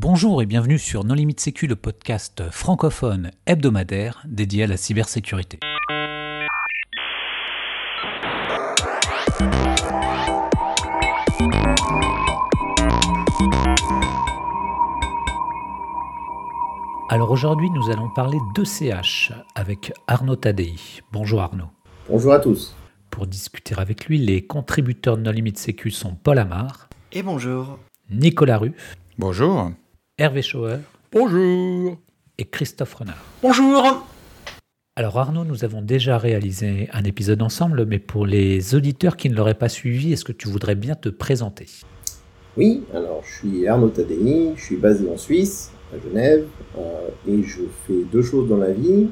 Bonjour et bienvenue sur Non Limite Sécu, le podcast francophone hebdomadaire dédié à la cybersécurité. Alors aujourd'hui, nous allons parler d'ECH avec Arnaud Tadei. Bonjour Arnaud. Bonjour à tous. Pour discuter avec lui, les contributeurs de No Limite Sécu sont Paul Amar. Et bonjour. Nicolas Ruff. Bonjour. Hervé Schauer. Bonjour. Et Christophe Renard. Bonjour. Alors Arnaud, nous avons déjà réalisé un épisode ensemble, mais pour les auditeurs qui ne l'auraient pas suivi, est-ce que tu voudrais bien te présenter? Oui, alors je suis Arnaud Tadei, je suis basé en Suisse, à Genève, euh, et je fais deux choses dans la vie.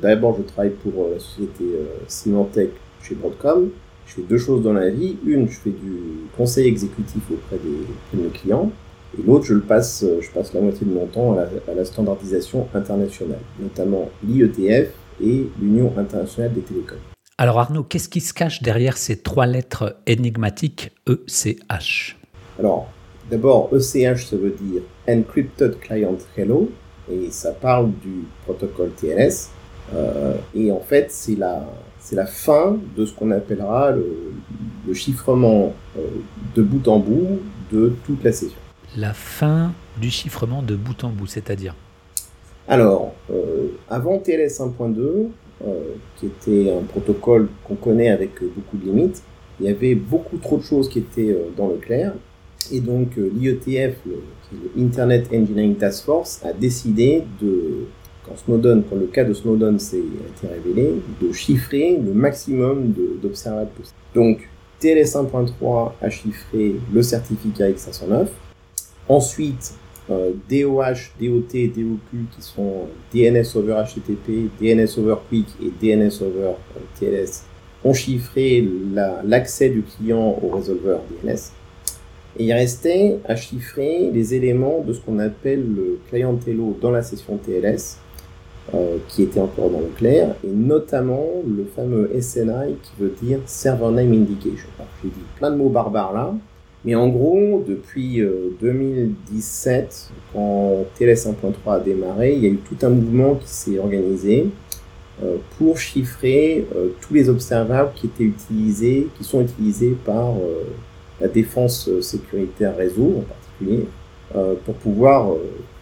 D'abord, je travaille pour euh, la société euh, Symantec chez Broadcom. Je fais deux choses dans la vie. Une, je fais du conseil exécutif auprès, des, de mes clients. Et l'autre, je le passe, je passe la moitié de mon temps à la, à la standardisation internationale, notamment l'IETF et l'Union internationale des télécoms. Alors Arnaud, qu'est-ce qui se cache derrière ces trois lettres énigmatiques ECH Alors, d'abord, ECH, ça veut dire Encrypted Client Hello, et ça parle du protocole TLS. Euh, et en fait, c'est la, c'est la fin de ce qu'on appellera le, le chiffrement euh, de bout en bout de toute la session. La fin du chiffrement de bout en bout, c'est-à-dire Alors, euh, avant TLS 1.2, euh, qui était un protocole qu'on connaît avec beaucoup de limites, il y avait beaucoup trop de choses qui étaient euh, dans le clair. Et donc euh, l'IETF, Internet Engineering Task Force, a décidé de, quand Snowden, quand le cas de Snowden s'est été révélé, de chiffrer le maximum d'observables possibles. Donc TLS 1.3 a chiffré le certificat X509. Ensuite, euh, DOH, DOT, DOQ, qui sont DNS over HTTP, DNS over QUIC et DNS over euh, TLS, ont chiffré l'accès la, du client au résolveur DNS. Et il restait à chiffrer les éléments de ce qu'on appelle le client hello dans la session TLS, euh, qui était encore dans le clair, et notamment le fameux SNI qui veut dire Server Name Indication. J'ai dit plein de mots barbares là, mais en gros, depuis euh, 2017, quand TLS 1.3 a démarré, il y a eu tout un mouvement qui s'est organisé euh, pour chiffrer euh, tous les observables qui étaient utilisés, qui sont utilisés par euh, la défense sécuritaire réseau en particulier, euh, pour pouvoir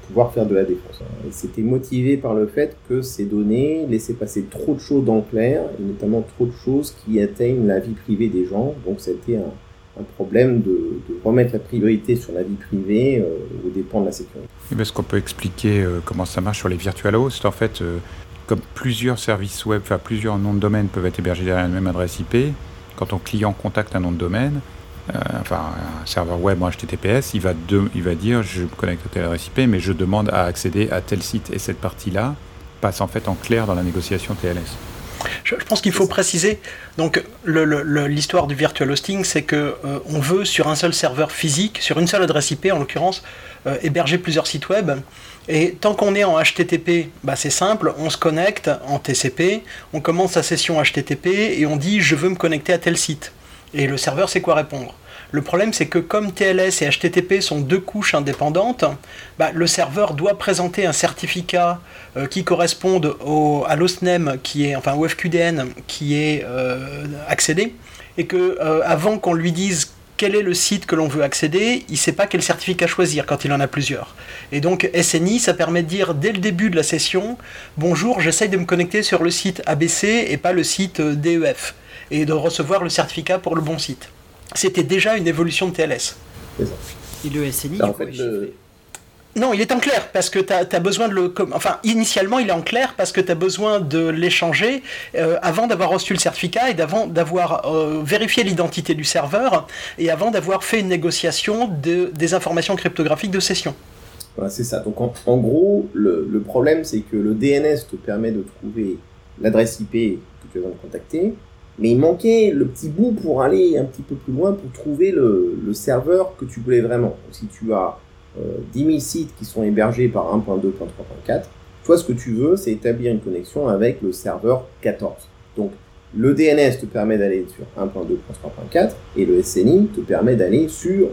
pouvoir faire de la défense. Et c'était motivé par le fait que ces données laissaient passer trop de choses dans le clair, et notamment trop de choses qui atteignent la vie privée des gens. Donc c'était un, un, problème de, remettre la priorité sur la vie privée euh, au dépend de la sécurité. Est-ce qu'on peut expliquer euh, comment ça marche sur les virtual hosts En fait, euh, comme plusieurs services web, enfin plusieurs noms de domaine peuvent être hébergés derrière la même adresse IP, quand ton client contacte un nom de domaine, euh, enfin un serveur web en HTTPS, il va, il va dire je me connecte à telle adresse IP, mais je demande à accéder à tel site. Et cette partie-là passe en fait en clair dans la négociation TLS. Je, pense qu'il faut préciser. Donc l'histoire du virtual hosting, c'est que euh, on veut sur un seul serveur physique, sur une seule adresse IP en l'occurrence, euh, héberger plusieurs sites web. Et tant qu'on est en HTTP, bah c'est simple, on se connecte en TCP, on commence sa session HTTP et on dit je veux me connecter à tel site. Et le serveur sait quoi répondre. Le problème, c'est que comme TLS et HTTP sont deux couches indépendantes, bah, le serveur doit présenter un certificat euh, qui corresponde au, à l'hostname qui est, enfin au FQDN qui est euh, accédé, et que euh, avant qu'on lui dise quel est le site que l'on veut accéder, il ne sait pas quel certificat choisir quand il en a plusieurs. Et donc SNI, ça permet de dire dès le début de la session, bonjour, j'essaye de me connecter sur le site ABC et pas le site DEF, et de recevoir le certificat pour le bon site c'était déjà une évolution de TLS. Et le SNI, en fait, le... Non, il est en clair parce que tu as, as, besoin de le. Enfin, initialement, il est en clair parce que tu as besoin de l'échanger euh, avant d'avoir reçu le certificat et d'avant d'avoir euh, vérifié l'identité du serveur et avant d'avoir fait une négociation de, des informations cryptographiques de session. Voilà, c'est ça. Donc, en, en gros, le, le problème, c'est que le DNS te permet de trouver l'adresse IP que tu vas me contacter, mais il manquait le petit bout pour aller un petit peu plus loin pour trouver le, serveur que tu voulais vraiment. Si tu as euh, 10 000 sites qui sont hébergés par 1.2.3.4, toi ce que tu veux c'est établir une connexion avec le serveur 14. Donc le DNS te permet d'aller sur 1.2.3.4 et le SNI te permet d'aller sur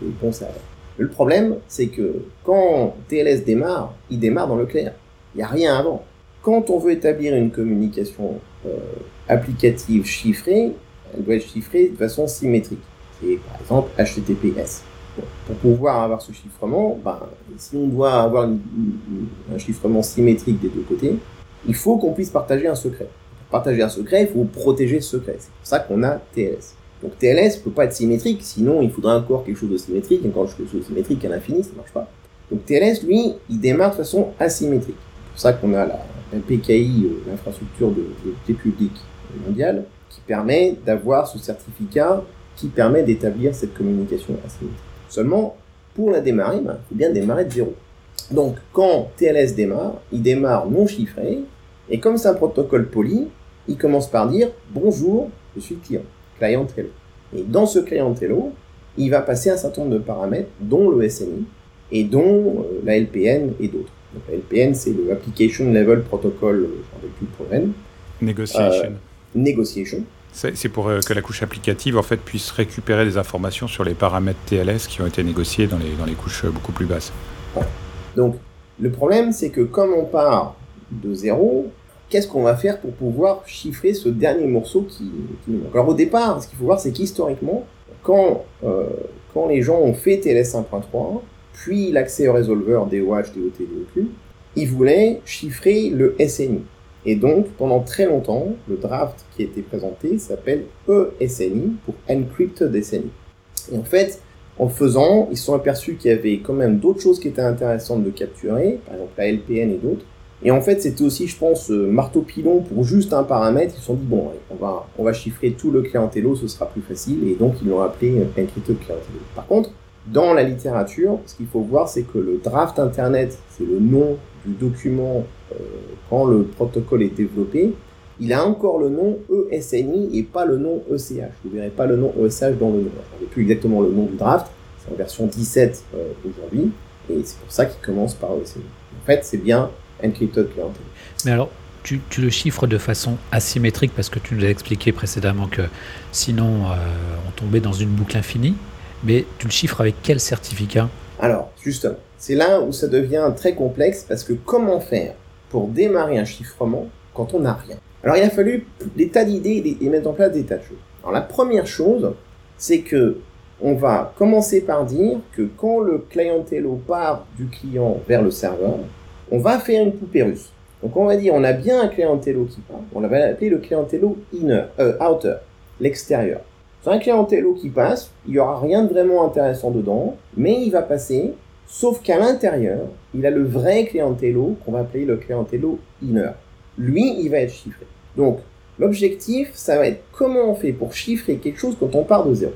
le bon serveur. Le problème, c'est que quand TLS démarre, il démarre dans le clair. Il n'y a rien avant. Quand on veut établir une communication euh, applicative chiffrée, elle doit être chiffrée de façon symétrique. C'est par exemple HTTPS. pour pouvoir avoir ce chiffrement, ben, si on doit avoir un chiffrement symétrique des deux côtés, il faut qu'on puisse partager un secret. Partager un secret, il faut protéger ce secret. C'est pour ça qu'on a TLS. Donc TLS peut pas être symétrique, sinon il faudrait encore quelque chose de symétrique, et encore quelque chose de symétrique à l'infini, ça marche pas. Donc TLS, lui, il démarre de façon asymétrique. C'est pour ça qu'on a la, PKI, euh, l'infrastructure de, de, publique mondiale, qui permet d'avoir ce certificat qui permet d'établir cette communication asymétrique. Seulement, pour la démarrer, ben, il faut bien démarrer de zéro. Donc, quand TLS démarre, il démarre non chiffré, et comme c'est un protocole poli, il commence par dire bonjour, je suis client, client hello. Et dans ce client hello, il va passer un certain nombre de paramètres, dont le SNI, et dont euh, la LPN et d'autres. Donc, la LPN, c'est le Application Level Protocol, je ne plus problème. Negotiation. Euh, negotiation. C'est pour euh, que la couche applicative en fait puisse récupérer des informations sur les paramètres TLS qui ont été négociés dans les, dans les couches beaucoup plus basses. Donc le problème c'est que comme on part de zéro, qu'est-ce qu'on va faire pour pouvoir chiffrer ce dernier morceau qui, nous manque? Alors au départ, ce qu'il faut voir c'est qu'historiquement, quand, euh, quand les gens ont fait TLS 1.3, puis l'accès au résolveur DOH, DOT, DOQ, ils voulaient chiffrer le SNI. Et donc, pendant très longtemps, le draft qui a été présenté s'appelle ESNI pour Encrypted SNI. Et en fait, en faisant, ils se sont aperçus qu'il y avait quand même d'autres choses qui étaient intéressantes de capturer, par exemple la LPN et d'autres. Et en fait, c'était aussi, je pense, euh, marteau pilon pour juste un paramètre. Ils se sont dit, bon, on va, on va chiffrer tout le clientello, ce sera plus facile. Et donc, ils l'ont appelé Encrypted Clientello. Par contre, dans la littérature, ce qu'il faut voir, c'est que le draft Internet, c'est le nom du document euh, quand le protocole est développé, il a encore le nom ESNI et pas le nom ECH. Vous ne verrez pas le nom ESH dans le nom. Je ne plus exactement le nom du draft, c'est en version 17 euh, aujourd'hui, et c'est pour ça qu'il commence par ESNI. En fait, c'est bien Encrypted Client. Mais alors, tu, le chiffres de façon asymétrique parce que tu nous as expliqué précédemment que sinon euh, on tombait dans une boucle infinie, mais tu le chiffres avec quel certificat? Alors, justement, c'est là où ça devient très complexe parce que comment faire pour démarrer un chiffrement quand on n'a rien? Alors il a fallu des tas d'idées et mettre en place des tas de choses. Alors la première chose, c'est que on va commencer par dire que quand le clientello part du client vers le serveur, on va faire une poupée russe. Donc on va dire on a bien un clientello qui part, on va l'appeler le clientello inner, euh, outer, l'extérieur. C'est un clientello qui passe, il n'y aura rien de vraiment intéressant dedans, mais il va passer Sauf qu'à l'intérieur, il a le vrai clientello qu'on va appeler le clientello inner. Lui, il va être chiffré. Donc, l'objectif, ça va être comment on fait pour chiffrer quelque chose quand on part de zéro.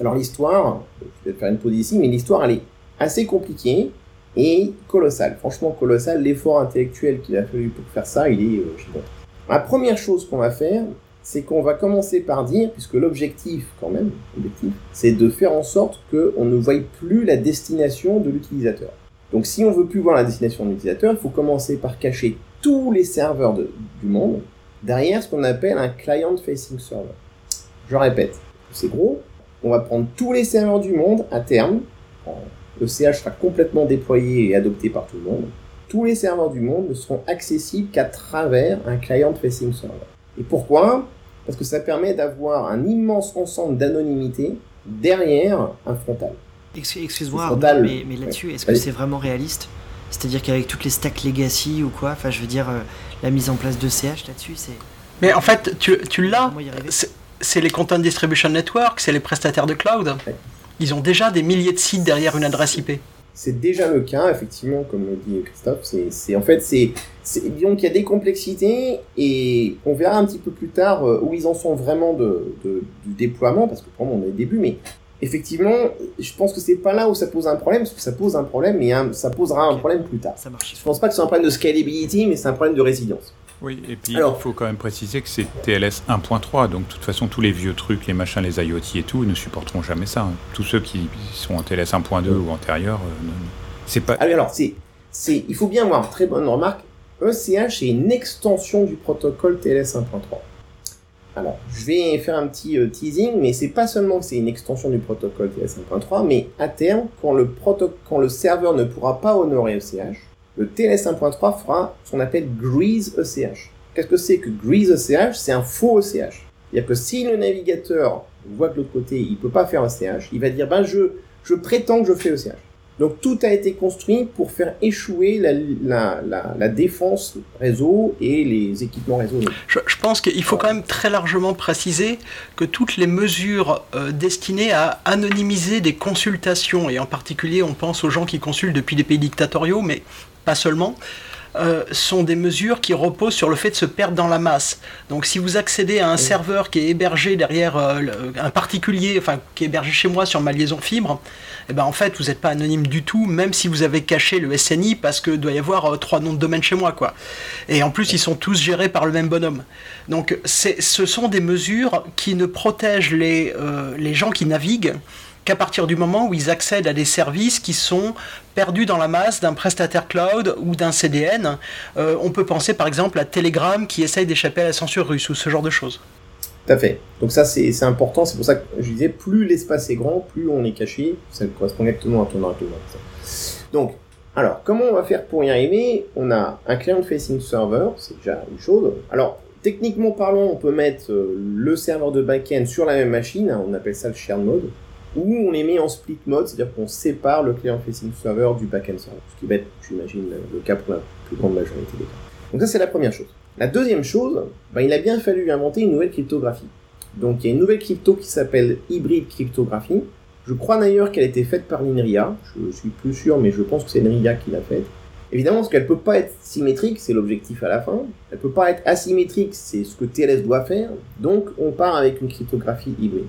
Alors l'histoire, je vais faire une pause ici, mais l'histoire, elle est assez compliquée et colossale. Franchement, colossale. L'effort intellectuel qu'il a fallu pour faire ça, il est euh, La première chose qu'on va faire, c'est qu'on va commencer par dire, puisque l'objectif, quand même, c'est de faire en sorte qu'on ne voie plus la destination de l'utilisateur. Donc si on veut plus voir la destination de l'utilisateur, il faut commencer par cacher tous les serveurs du monde derrière ce qu'on appelle un client-facing server. Je répète, c'est gros, on va prendre tous les serveurs du monde à terme, le CH sera complètement déployé et adopté par tout le monde, tous les serveurs du monde ne seront accessibles qu'à travers un client-facing server. Et pourquoi? Parce que ça permet d'avoir un immense ensemble d'anonymité derrière un frontal. Excuse-moi, mais, mais là-dessus, est-ce que c'est vraiment réaliste? C'est-à-dire qu'avec toutes les stacks legacy ou quoi, enfin je veux dire, euh, la mise en place de CH là-dessus, c'est... Mais en fait, tu, tu l'as, c'est les Content Distribution Network, c'est les prestataires de cloud. Ils ont déjà des milliers de sites derrière une adresse IP c'est déjà le cas, effectivement, comme le dit Christophe. C'est, en fait, c'est, donc il y a des complexités et on verra un petit peu plus tard euh, où ils en sont vraiment de, du déploiement, parce que pour moi on est au début, mais effectivement, je pense que c'est pas là où ça pose un problème, parce que ça pose un problème, mais ça posera un problème plus tard. Ça marche. Je pense pas que c'est un problème de scalability, mais c'est un problème de résilience. Oui, et puis il faut quand même préciser que c'est TLS 1.3, donc de toute façon tous les vieux trucs, les machins, les IoT et tout, ne supporteront jamais ça. Hein. Tous ceux qui sont en TLS 1.2 ou antérieur, euh, c'est pas. Ah alors, c'est, c'est, il faut bien voir, très bonne remarque, ECH est une extension du protocole TLS 1.3. Alors, je vais faire un petit euh, teasing, mais c'est pas seulement que c'est une extension du protocole TLS 1.3, mais à terme, quand le, quand le serveur ne pourra pas honorer ECH, le TLS 1.3 fera ce qu'on appelle Grease ECH. Qu'est-ce que c'est que Grease ECH C'est un faux ECH. C'est-à-dire que si le navigateur voit que l'autre côté, il peut pas faire ECH, il va dire, ben je, je prétends que je fais ECH. Donc tout a été construit pour faire échouer la, la, défense réseau et les équipements réseau. Je, pense qu'il faut quand même très largement préciser que toutes les mesures euh, destinées à anonymiser des consultations, et en particulier on pense aux gens qui consultent depuis des pays dictatoriaux, mais pas seulement, euh, sont des mesures qui reposent sur le fait de se perdre dans la masse. Donc si vous accédez à un serveur qui est hébergé derrière euh, un particulier, enfin qui est hébergé chez moi sur ma liaison fibre, eh ben en fait vous n'êtes pas anonyme du tout, même si vous avez caché le SNI parce que doit y avoir euh, trois noms de domaine chez moi quoi. Et en plus ils sont tous gérés par le même bonhomme. Donc ce sont des mesures qui ne protègent les, les gens qui naviguent qu'à partir du moment où ils accèdent à des services qui sont perdus dans la masse d'un prestataire cloud ou d'un CDN. Euh, on peut penser par exemple à Telegram qui essaye d'échapper à la censure russe ou ce genre de choses. Tout à fait. Donc ça c'est important, c'est pour ça que je disais plus l'espace est grand, plus on est caché. Ça correspond exactement à ton argument. Donc, alors comment on va faire pour y arriver? On a un client facing server, c'est déjà une chose. Alors techniquement parlant, on peut mettre euh, le serveur de backend sur la même machine, on appelle ça le shared mode ou on les met en split mode, c'est-à-dire qu'on sépare le client facing server du backend server, ce qui va être, j'imagine, le cas pour la plus grande majorité des cas. Donc ça, c'est la première chose. La deuxième chose, ben, il a bien fallu inventer une nouvelle cryptographie. Donc il y a une nouvelle crypto qui s'appelle Hybrid Cryptographie. Je crois d'ailleurs qu'elle a été faite par l'INRIA, je suis plus sûr, mais je pense que c'est l'INRIA qui l'a faite. Évidemment, parce qu'elle peut pas être symétrique, c'est l'objectif à la fin. Elle peut pas être asymétrique, c'est ce que TLS doit faire. Donc, on part avec une cryptographie hybride.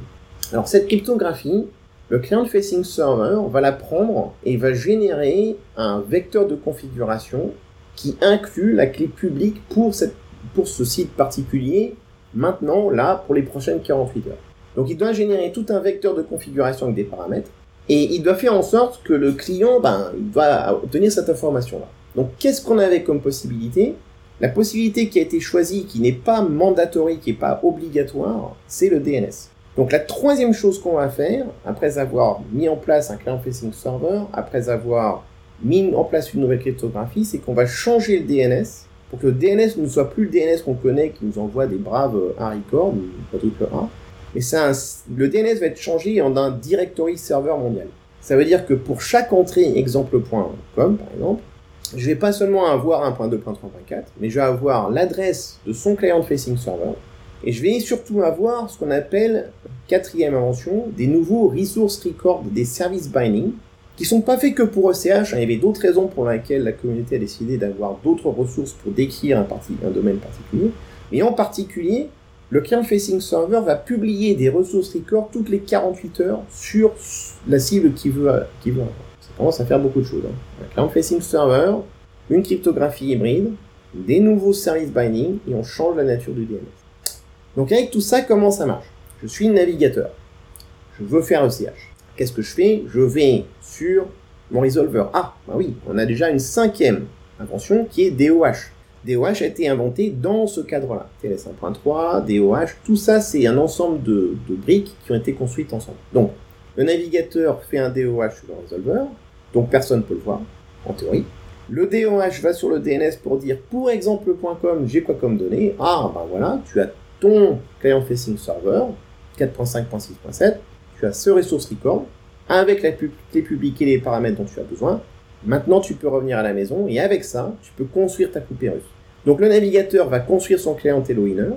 Alors cette cryptographie, le client facing server va la prendre et va générer un vecteur de configuration qui inclut la clé publique pour, cette, pour ce site particulier, maintenant, là, pour les prochaines 48 heures. Donc il doit générer tout un vecteur de configuration avec des paramètres, et il doit faire en sorte que le client ben, il doit obtenir cette information-là. Donc qu'est-ce qu'on avait comme possibilité? La possibilité qui a été choisie, qui n'est pas mandatory, qui n'est pas obligatoire, c'est le DNS. Donc la troisième chose qu'on va faire, après avoir mis en place un client-facing server, après avoir mis en place une nouvelle cryptographie, c'est qu'on va changer le DNS pour que le DNS ne soit plus le DNS qu'on connaît qui nous envoie des braves Harry Core ou quadruple A. Mais le DNS va être changé en un directory serveur mondial. Ça veut dire que pour chaque entrée exemple.com par exemple, je vais pas seulement avoir 1.2.3.4, mais je vais avoir l'adresse de son client-facing server, et je vais surtout avoir ce qu'on appelle, quatrième invention, des nouveaux resource records, des services binding, qui sont pas faits que pour ECH. Il y avait d'autres raisons pour lesquelles la communauté a décidé d'avoir d'autres ressources pour décrire un, domaine particulier. Mais en particulier, le client facing server va publier des ressources records toutes les 48 heures sur la cible qui veut, qui veut avoir. Ça commence à faire beaucoup de choses. Hein. Un client facing server, une cryptographie hybride, des nouveaux services binding, et on change la nature du DNS. Donc avec tout ça, comment ça marche? Je suis navigateur. Je veux faire ECH. Qu'est-ce que je fais? Je vais sur mon resolver. Ah, bah oui, on a déjà une cinquième invention qui est DOH. DOH a été inventé dans ce cadre-là. TLS 1.3, DOH, tout ça c'est un ensemble de, briques qui ont été construites ensemble. Donc, le navigateur fait un DOH sur le resolver, donc personne ne peut le voir, en théorie. Le DOH va sur le DNS pour dire, pour exemple.com, j'ai quoi comme données? Ah, ben voilà, tu as ton client facing server 4.5.6.7, tu as ce ressource record avec la clé publique et les paramètres dont tu as besoin. Maintenant, tu peux revenir à la maison et avec ça, tu peux construire ta poupée russe. Donc le navigateur va construire son clientello inner,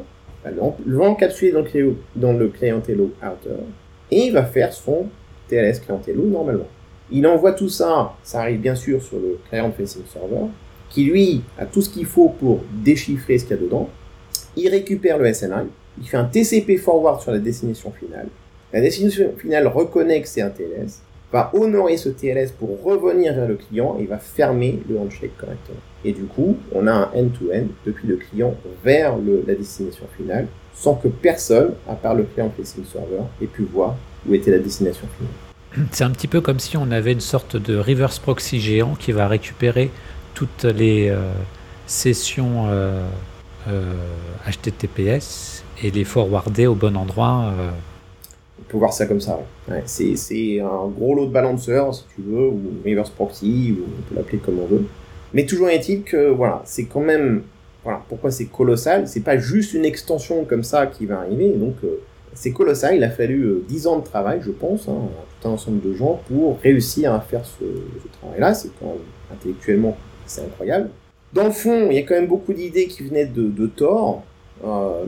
va l'encapsuler dans, le dans le clientello outer et il va faire son TLS clientello normalement. Il envoie tout ça, ça arrive bien sûr sur le client facing server, qui lui a tout ce qu'il faut pour déchiffrer ce qu'il y a dedans, il récupère le SNI, il fait un TCP forward sur la destination finale. La destination finale reconnaît que c'est un TLS, va honorer ce TLS pour revenir vers le client et va fermer le handshake correctement. Et du coup, on a un end-to-end depuis le client vers la destination finale, sans que personne, à part le client facing server, ait pu voir où était la destination finale. C'est un petit peu comme si on avait une sorte de reverse proxy géant qui va récupérer toutes les euh, sessions euh, HTTPS et les forwarder au bon endroit. On peut voir ça comme ça. c'est un gros lot de balanceurs, si tu veux, ou reverse proxy, ou on peut l'appeler comme on veut. Mais toujours est-il que voilà, c'est quand même voilà pourquoi c'est colossal. C'est pas juste une extension comme ça qui va arriver. Donc c'est colossal. Il a fallu 10 ans de travail, je pense, hein, tout un ensemble de gens pour réussir à faire ce, travail-là. C'est quand même intellectuellement c'est incroyable. Dans le fond, il y a quand même beaucoup d'idées qui venaient de, de Thor. Euh,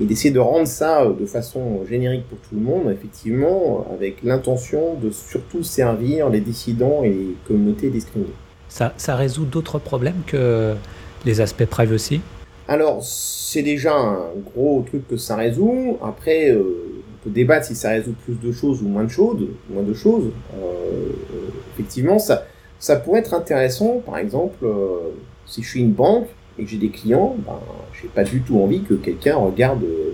et d'essayer de rendre ça de façon générique pour tout le monde, effectivement, avec l'intention de surtout servir les dissidents et les communautés discriminées. Ça, ça résout d'autres problèmes que les aspects privacy? Alors, c'est déjà un gros truc que ça résout. Après, euh, on peut débattre si ça résout plus de choses ou moins de choses. Moins de choses. Euh, effectivement, ça, ça pourrait être intéressant, par exemple, euh, si je suis une banque et que j'ai des clients, ben, j'ai pas du tout envie que quelqu'un regarde euh,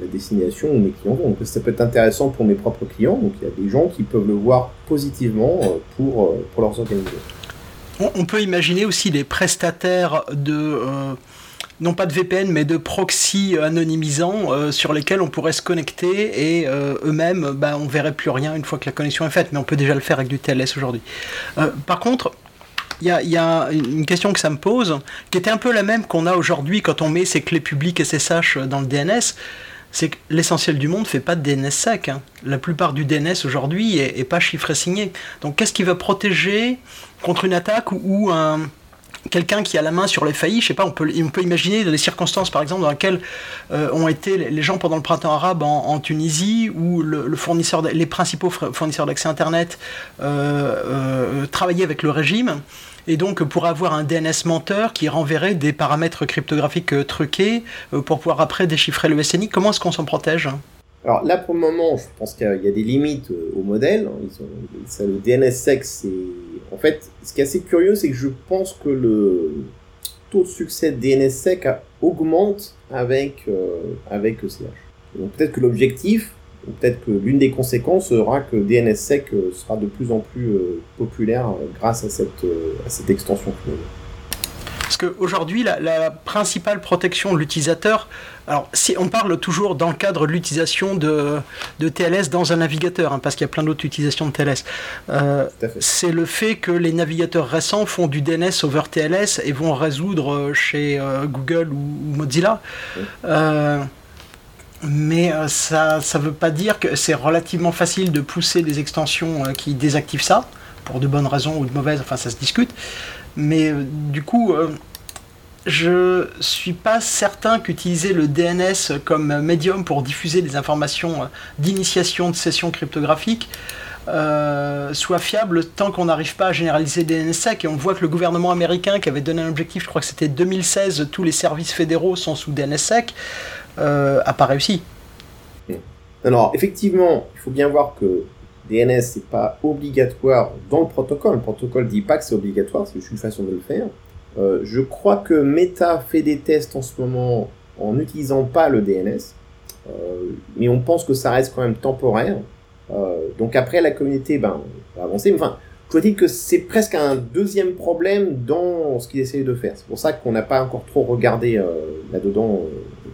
la destination où mes clients vont. Donc ça peut être intéressant pour mes propres clients, donc il y a des gens qui peuvent le voir positivement euh, pour, pour leurs organisations. On peut imaginer aussi les prestataires de non pas de VPN, mais de proxy anonymisants sur lesquels on pourrait se connecter et eux-mêmes, ben, on verrait plus rien une fois que la connexion est faite, mais on peut déjà le faire avec du TLS aujourd'hui. par contre, il y, a, une question que ça me pose, qui était un peu la même qu'on a aujourd'hui quand on met ses clés publiques SSH dans le DNS. C'est que l'essentiel du monde ne fait pas de DNS sec. Hein. La plupart du DNS aujourd'hui est, pas chiffré signé. Donc qu'est-ce qui va protéger contre une attaque ou, un, quelqu'un qui a la main sur les faillis, je sais pas, on peut, on peut imaginer des circonstances par exemple dans lesquelles euh, ont été les gens pendant le printemps arabe en, Tunisie où les principaux fournisseurs d'accès Internet euh, euh, travaillaient avec le régime et donc pour avoir un DNS menteur qui renverrait des paramètres cryptographiques truqués pour pouvoir après déchiffrer le SNI. Comment est-ce qu'on s'en protège? Alors là, pour le moment, je pense qu'il y a des limites euh, au modèle. Ils le DNSSEC, c'est... En fait, ce qui est assez curieux, c'est que je pense que le taux de succès de DNSSEC augmente avec, avec ECH. Donc peut-être que l'objectif, peut-être que l'une des conséquences sera que DNSSEC euh, sera de plus en plus euh, populaire euh, grâce à cette, à cette extension Parce qu'aujourd'hui, la, la principale protection de l'utilisateur, alors si on parle toujours dans le cadre de l'utilisation de, de, TLS dans un navigateur, hein, parce qu'il y a plein d'autres utilisations de TLS, c'est le fait que les navigateurs récents font du DNS over TLS et vont résoudre chez Google ou, Mozilla. Mais euh, ça ne veut pas dire que c'est relativement facile de pousser des extensions euh, qui désactivent ça, pour de bonnes raisons ou de mauvaises, enfin ça se discute. Mais euh, du coup, je suis pas certain qu'utiliser le DNS comme médium pour diffuser des informations d'initiation de sessions cryptographiques soit fiable tant qu'on n'arrive pas à généraliser DNSSEC. Et on voit que le gouvernement américain, qui avait donné un objectif, je crois que c'était 2016, tous les services fédéraux sont sous DNSSEC, euh, a pas réussi. Alors, effectivement, il faut bien voir que DNS, c'est pas obligatoire dans le protocole. Le protocole dit pas que c'est obligatoire, c'est juste une façon de le faire. Euh, je crois que Meta fait des tests en ce moment en n'utilisant pas le DNS, euh, mais on pense que ça reste quand même temporaire. Euh, donc après, la communauté ben, va avancer. Enfin, je dois dire que c'est presque un deuxième problème dans ce qu'ils essayent de faire. C'est pour ça qu'on n'a pas encore trop regardé là-dedans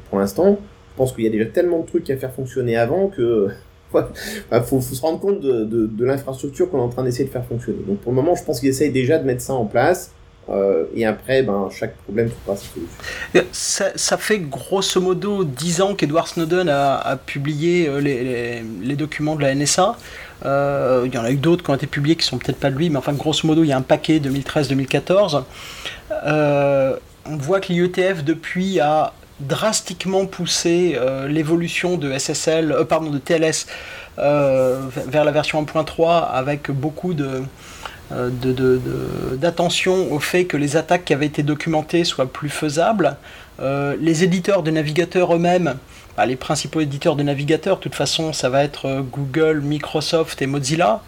pour l'instant. Je pense qu'il y a déjà tellement de trucs à faire fonctionner avant que il faut, se rendre compte de, l'infrastructure qu'on est en train d'essayer de faire fonctionner. Donc pour le moment, je pense qu'ils essayent déjà de mettre ça en place. Euh, et après, ben, chaque problème trouvera sa solution. Ça, ça, fait grosso modo 10 ans qu'Edward Snowden a, publié euh, les, documents de la NSA. Euh, il y en a eu d'autres qui ont été publiés qui sont peut-être pas de lui, mais enfin, grosso modo, il y a un paquet 2013-2014. on voit que l'IETF, depuis, a drastiquement poussé euh, l'évolution de SSL, euh, pardon, de TLS euh, vers la version 1.3 avec beaucoup d'attention au fait que les attaques qui avaient été documentées soient plus faisables. les éditeurs de navigateurs eux-mêmes, bah, les principaux éditeurs de navigateurs, de toute façon, ça va être Google, Microsoft et Mozilla.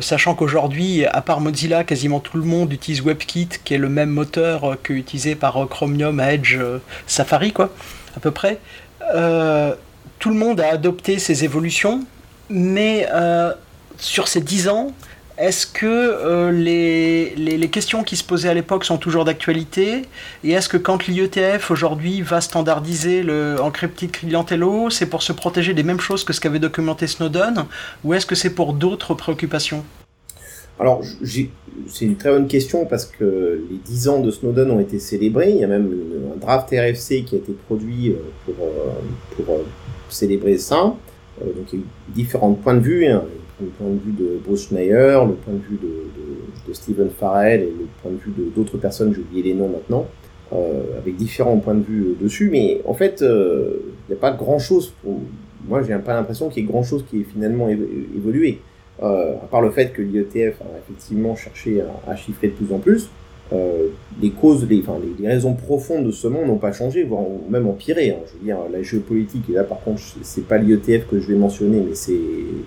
Sachant qu'aujourd'hui, à part Mozilla, quasiment tout le monde utilise WebKit, qui est le même moteur que utilisé par Chromium, Edge, Safari, quoi à peu près. Euh, tout le monde a adopté ces évolutions, mais euh, sur ces 10 ans, est-ce que euh, les, les, questions qui se posaient à l'époque sont toujours d'actualité? Et est-ce que quand l'IETF aujourd'hui va standardiser le encrypted clientello, c'est pour se protéger des mêmes choses que ce qu'avait documenté Snowden? Ou est-ce que c'est pour d'autres préoccupations? Alors, c'est une très bonne question parce que les 10 ans de Snowden ont été célébrés. Il y a même un draft RFC qui a été produit euh, pour, euh, pour célébrer ça. Donc, il y a eu différents points de vue. Le point de vue de Bruce Schneier, le point de vue de, de, Stephen Farrell et le point de vue d'autres personnes, j'ai oublié les noms maintenant, euh, avec différents points de vue euh, dessus, mais en fait, il euh, n'y a pas grand-chose, moi j'ai pas l'impression qu'il y ait grand-chose qui ait finalement évolué, euh, à part le fait que l'IETF a effectivement cherché à, chiffrer de plus en plus, euh, les causes, les, enfin, les, raisons profondes de ce monde n'ont pas changé, voire même empiré. Hein. Je veux dire, la géopolitique, et là par contre, c'est pas l'IETF que je vais mentionner, mais c'est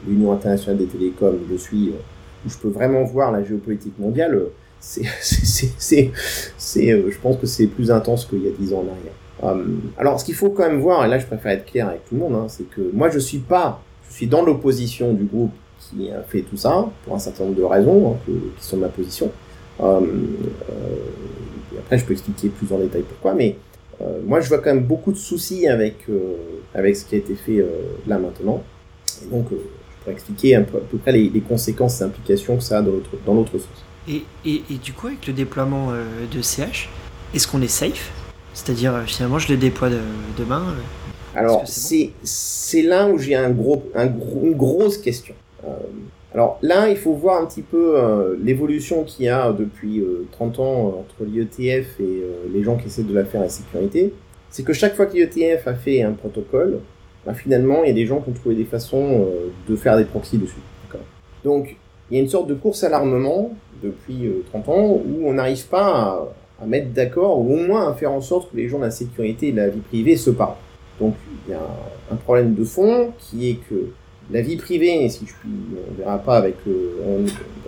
l'Union internationale des télécoms, je suis, euh, où je peux vraiment voir la géopolitique mondiale. Euh, c'est, je pense que c'est plus intense qu'il y a dix ans en arrière. alors, ce qu'il faut quand même voir, et là je préfère être clair avec tout le monde, hein, c'est que moi je suis pas, je suis dans l'opposition du groupe qui a fait tout ça, pour un certain nombre de raisons, hein, qui sont ma position. Euh, euh, après, je peux expliquer plus en détail pourquoi, mais euh, moi, je vois quand même beaucoup de soucis avec, avec ce qui a été fait là maintenant. Et donc, je pourrais expliquer un peu, à peu près les, conséquences et implications que ça a dans l'autre, sens. Et, et, et, du coup, avec le déploiement de CH, est-ce qu'on est safe? C'est-à-dire, finalement, je le déploie demain Alors, c'est, c'est là où j'ai un gros, un une grosse question. Alors là, il faut voir un petit peu euh, l'évolution qu'il y a depuis 30 euh, ans euh, entre l'IETF et les gens qui essaient de la faire à sécurité. C'est que chaque fois que l'IETF a fait un protocole, bah, finalement, il y a des gens qui ont trouvé des façons de faire des proxys dessus. Donc, il y a une sorte de course à l'armement depuis 30 ans où on n'arrive pas à, mettre d'accord ou au moins à faire en sorte que les gens de la sécurité et de la vie privée se parlent. Donc, il y a un problème de fond qui est que la vie privée, si je puis, on verra pas avec euh,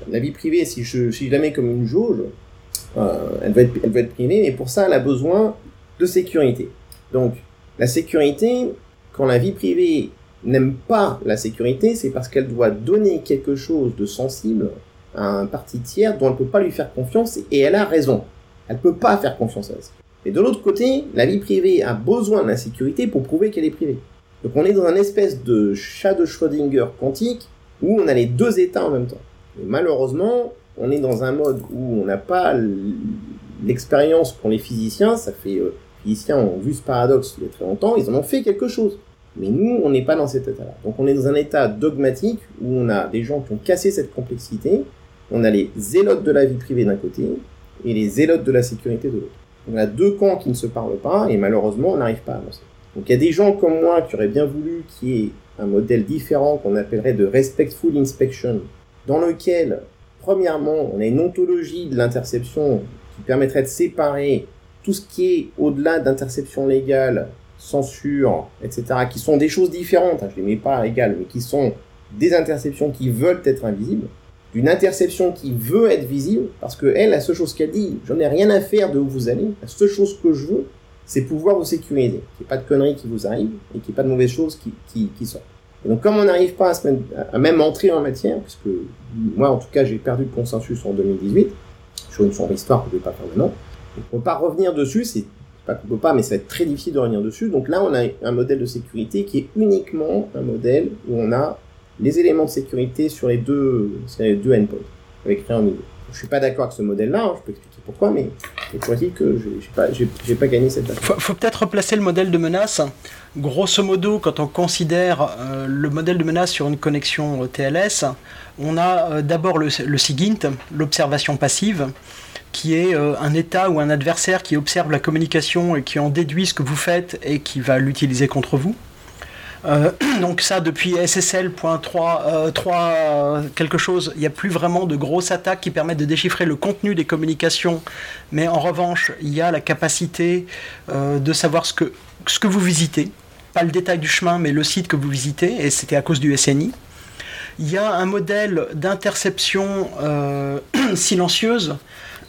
la vie privée, si je, si je mets comme une jauge, euh, elle va être, elle va être privée, mais pour ça, elle a besoin de sécurité. Donc, la sécurité, quand la vie privée n'aime pas la sécurité, c'est parce qu'elle doit donner quelque chose de sensible à un parti tiers dont elle peut pas lui faire confiance, et elle a raison. Elle peut pas faire confiance à ça. Et de l'autre côté, la vie privée a besoin de la sécurité pour prouver qu'elle est privée. Donc on est dans un espèce de chat de Schrödinger quantique où on a les deux états en même temps. Et malheureusement, on est dans un mode où on n'a pas l'expérience pour les physiciens. Ça fait euh, les physiciens ont vu ce paradoxe il y a très longtemps, ils en ont fait quelque chose. Mais nous, on n'est pas dans cet état-là. Donc on est dans un état dogmatique où on a des gens qui ont cassé cette complexité. On a les zélotes de la vie privée d'un côté et les zélotes de la sécurité de l'autre. On a deux camps qui ne se parlent pas et malheureusement, on n'arrive pas à avancer. Donc il y a des gens comme moi qui auraient bien voulu qu'il y ait un modèle différent qu'on appellerait de respectful inspection, dans lequel, premièrement, on a une ontologie de l'interception qui permettrait de séparer tout ce qui est au-delà d'interception légale, censure, etc., qui sont des choses différentes, hein, je ne les mets pas à égal, mais qui sont des interceptions qui veulent être invisibles, d'une interception qui veut être visible, parce que elle, la seule chose qu'elle dit, j'en ai rien à faire de où vous allez, la seule chose que je veux, c'est pouvoir vous sécuriser, qu'il n'y ait pas de conneries qui vous arrivent et qu'il n'y ait pas de mauvaises choses qui, qui, qui sortent. Et donc comme on n'arrive pas à, se mettre, à même entrer en matière, puisque moi en tout cas j'ai perdu le consensus en 2018, sur une sombre histoire que je ne vais pas faire maintenant, on ne peut pas revenir dessus, c'est pas qu'on peut pas, mais ça va être très difficile de revenir dessus. Donc là on a un modèle de sécurité qui est uniquement un modèle où on a les éléments de sécurité sur les deux, sur les deux endpoints, avec rien au milieu. Je suis pas d'accord avec ce modèle-là, hein, je peux expliquer pourquoi, mais dire que pas, gagné cette. Faut, faut peut-être replacer le modèle de menace. Grosso modo, quand on considère euh, le modèle de menace sur une connexion TLS, on a euh, d'abord le, SIGINT, l'observation passive, qui est euh, un état ou un adversaire qui observe la communication et qui en déduit ce que vous faites et qui va l'utiliser contre vous. Euh, donc ça, depuis SSL.3 euh, euh, quelque chose, il n'y a plus vraiment de grosses attaques qui permettent de déchiffrer le contenu des communications, mais en revanche, il y a la capacité de savoir ce que, ce que vous visitez, pas le détail du chemin, mais le site que vous visitez, et c'était à cause du SNI. Il y a un modèle d'interception silencieuse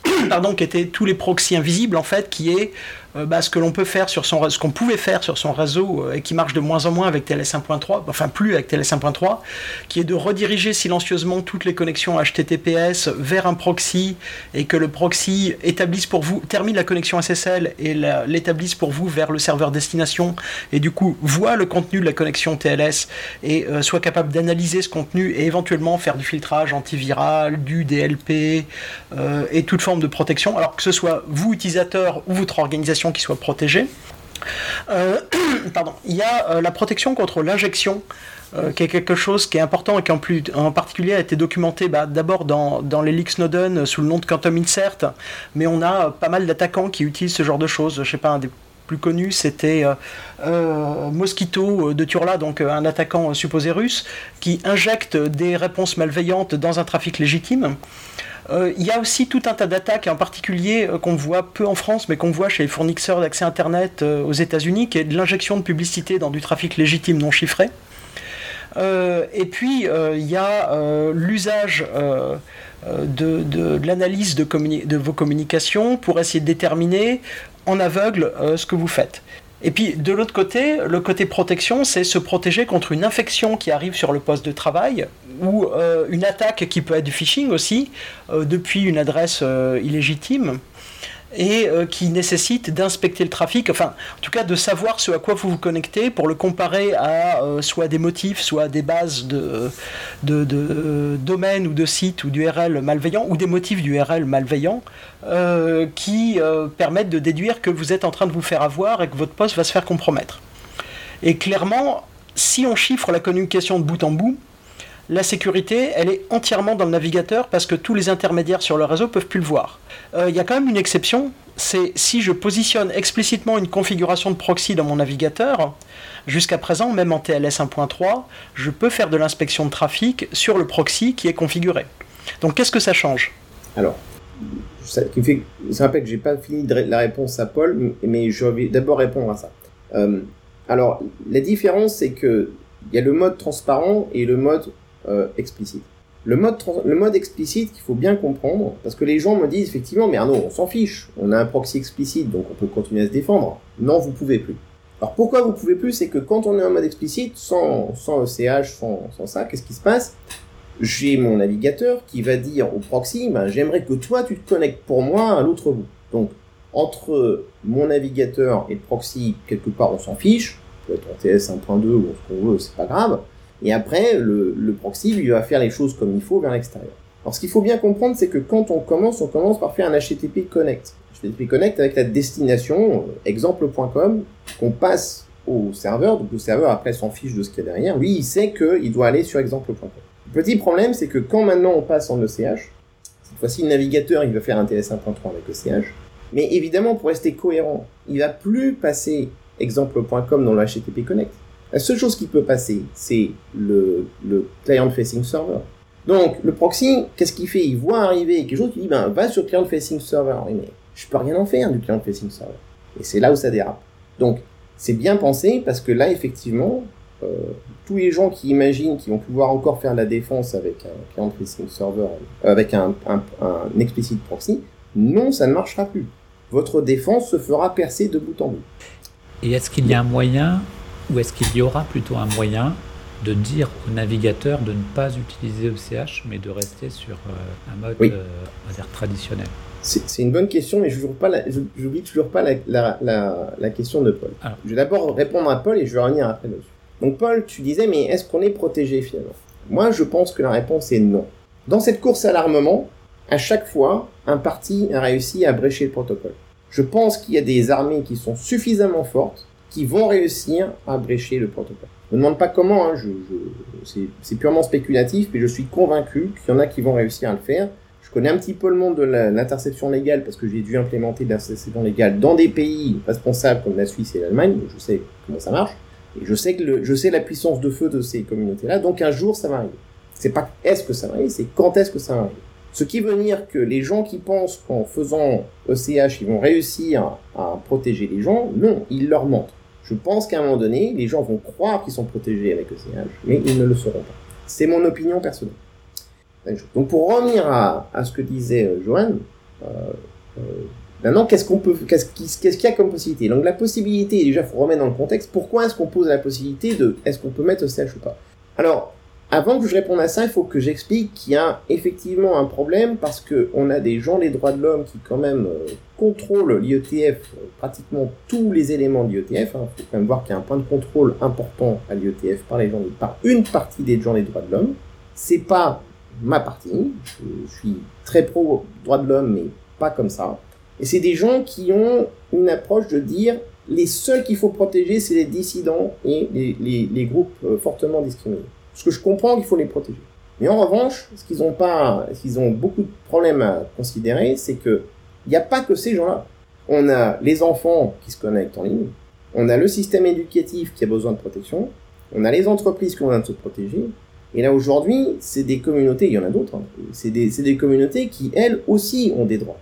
pardon, qui était tous les proxys invisibles en fait, qui est euh, bah, ce que l'on peut faire sur son ce qu'on pouvait faire sur son réseau euh, et qui marche de moins en moins avec TLS 1.3, enfin plus avec TLS 1.3, qui est de rediriger silencieusement toutes les connexions HTTPS vers un proxy et que le proxy établisse pour vous, termine la connexion SSL et l'établisse pour vous vers le serveur destination et du coup voit le contenu de la connexion TLS et euh, soit capable d'analyser ce contenu et éventuellement faire du filtrage antiviral, du DLP et toute forme de protection. Alors que ce soit vous utilisateur ou votre organisation qui soit protégée. Euh, pardon. Il y a euh, la protection contre l'injection, euh, qui est quelque chose qui est important et qui en, plus, en particulier a été documenté bah, d'abord dans, dans les leaks Snowden sous le nom de Quantum Insert, mais on a pas mal d'attaquants qui utilisent ce genre de choses. Je sais pas, un des plus connus c'était Mosquito de Turla, donc un attaquant supposé russe, qui injecte des réponses malveillantes dans un trafic légitime. Euh, il y a aussi tout un tas d'attaques, en particulier euh, qu'on voit peu en France, mais qu'on voit chez les fournisseurs d'accès Internet euh, aux États-Unis, qui est de l'injection de publicité dans du trafic légitime non chiffré. et puis, il y a l'usage de, l'analyse de, de, vos communications pour essayer de déterminer en aveugle ce que vous faites. Et puis de l'autre côté, le côté protection, c'est se protéger contre une infection qui arrive sur le poste de travail ou euh, une attaque qui peut être du phishing aussi euh, depuis une adresse euh, illégitime et euh, qui nécessite d'inspecter le trafic, enfin en tout cas de savoir ce à quoi vous vous connectez pour le comparer à euh, soit des motifs, soit des bases de, de, de domaines ou de sites ou d'URL malveillants ou des motifs d'URL malveillants euh, qui permettent de déduire que vous êtes en train de vous faire avoir et que votre poste va se faire compromettre. Et clairement, si on chiffre la communication de bout en bout, la sécurité, elle est entièrement dans le navigateur parce que tous les intermédiaires sur le réseau peuvent plus le voir. Euh, il y a quand même une exception, c'est si je positionne explicitement une configuration de proxy dans mon navigateur, jusqu'à présent, même en TLS 1.3, je peux faire de l'inspection de trafic sur le proxy qui est configuré. Donc qu'est-ce que ça change? Alors, ça, fait, ça rappelle que j'ai pas fini la réponse à Paul, mais je vais d'abord répondre à ça. Euh, alors, la différence, c'est que il y a le mode transparent et le mode euh, explicite. Le mode, le mode explicite qu'il faut bien comprendre, parce que les gens me disent effectivement, mais Arnaud, on s'en fiche, on a un proxy explicite, donc on peut continuer à se défendre. Non, vous pouvez plus. Alors pourquoi vous pouvez plus? C'est que quand on est en mode explicite, sans, sans ECH, sans, sans ça, qu'est-ce qui se passe? J'ai mon navigateur qui va dire au proxy, ben, j'aimerais que toi tu te connectes pour moi à l'autre bout. Donc entre mon navigateur et le proxy, quelque part on s'en fiche, peut être en TS 1.2 ou ce qu'on veut, c'est pas grave. Et après, le, proxy, lui, va faire les choses comme il faut vers l'extérieur. Alors, ce qu'il faut bien comprendre, c'est que quand on commence, on commence par faire un HTTP connect. HTTP connect avec la destination, euh, exemple.com, qu'on passe au serveur. Donc, le serveur, après, s'en fiche de ce qu'il y a derrière. Lui, il sait qu'il doit aller sur exemple.com. Le petit problème, c'est que quand maintenant on passe en ECH, cette fois-ci, le navigateur, il va faire un TS 1.3 avec ECH. Mais évidemment, pour rester cohérent, il va plus passer exemple.com dans le HTTP connect la seule chose qui peut passer, c'est le, le client-facing server. Donc, le proxy, qu'est-ce qu'il fait? Il voit arriver quelque chose, il dit, ben, va sur client-facing server. mais je peux rien en faire du client-facing server. Et c'est là où ça dérape. Donc, c'est bien pensé parce que là, effectivement, euh, tous les gens qui imaginent qu'ils vont pouvoir encore faire la défense avec un client-facing server, euh, avec un, un, un proxy, non, ça ne marchera plus. Votre défense se fera percer de bout en bout. Et est-ce qu'il y a un moyen ou est-ce qu'il y aura plutôt un moyen de dire au navigateur de ne pas utiliser ECH, mais de rester sur euh, un mode euh, traditionnel? C'est une bonne question, mais je n'oublie toujours pas la, question de Paul. Je vais d'abord répondre à Paul et je vais revenir après dessus. Donc Paul, tu disais, mais est-ce qu'on est protégé finalement? Moi, je pense que la réponse est non. Dans cette course à l'armement, à chaque fois, un parti a réussi à brécher le protocole. Je pense qu'il y a des armées qui sont suffisamment fortes qui vont réussir à brécher le protocole. Je ne demande pas comment, hein, je, je, c'est purement spéculatif, mais je suis convaincu qu'il y en a qui vont réussir à le faire. Je connais un petit peu le monde de l'interception légale parce que j'ai dû implémenter l'interception légale dans des pays responsables comme la Suisse et l'Allemagne. Je sais comment ça marche. Et je sais que le, je sais la puissance de feu de ces communautés-là. Donc un jour, ça va arriver. C'est pas est-ce que ça va arriver, c'est quand est-ce que ça va arriver. Ce qui veut dire que les gens qui pensent qu'en faisant ECH, ils vont réussir à protéger les gens, non, ils leur mentent. Je pense qu'à un moment donné, les gens vont croire qu'ils sont protégés avec ECH, mais ils ne le seront pas. C'est mon opinion personnelle. Donc pour revenir à, ce que disait euh, Joanne, euh, euh, Maintenant, qu'est-ce qu'on peut, qu'est-ce qu'il y a comme possibilité? Donc la possibilité, déjà, faut remettre dans le contexte. Pourquoi est-ce qu'on pose la possibilité de, est-ce qu'on peut mettre ECH ou pas? Alors, avant que je réponde à ça, il faut que j'explique qu'il y a effectivement un problème parce que on a des gens des droits de l'homme qui quand même euh, contrôlent l'IETF, euh, pratiquement tous les éléments de l'IETF. Il faut quand même voir qu'il y a un point de contrôle important à l'IETF par les gens, par une partie des gens des droits de l'homme. C'est pas ma partie. Je, suis très pro droits de l'homme, mais pas comme ça. Et c'est des gens qui ont une approche de dire les seuls qu'il faut protéger, c'est les dissidents et les groupes euh, fortement discriminés. Parce que je comprends qu'il faut les protéger. Mais en revanche, ce qu'ils ont pas, qu'ils ont beaucoup de problèmes à considérer, c'est que il n'y a pas que ces gens-là. On a les enfants qui se connectent en ligne, on a le système éducatif qui a besoin de protection, on a les entreprises qui ont besoin de se protéger, et là aujourd'hui, c'est des communautés, il y en a d'autres, hein, c'est des, des, communautés qui elles aussi ont des droits.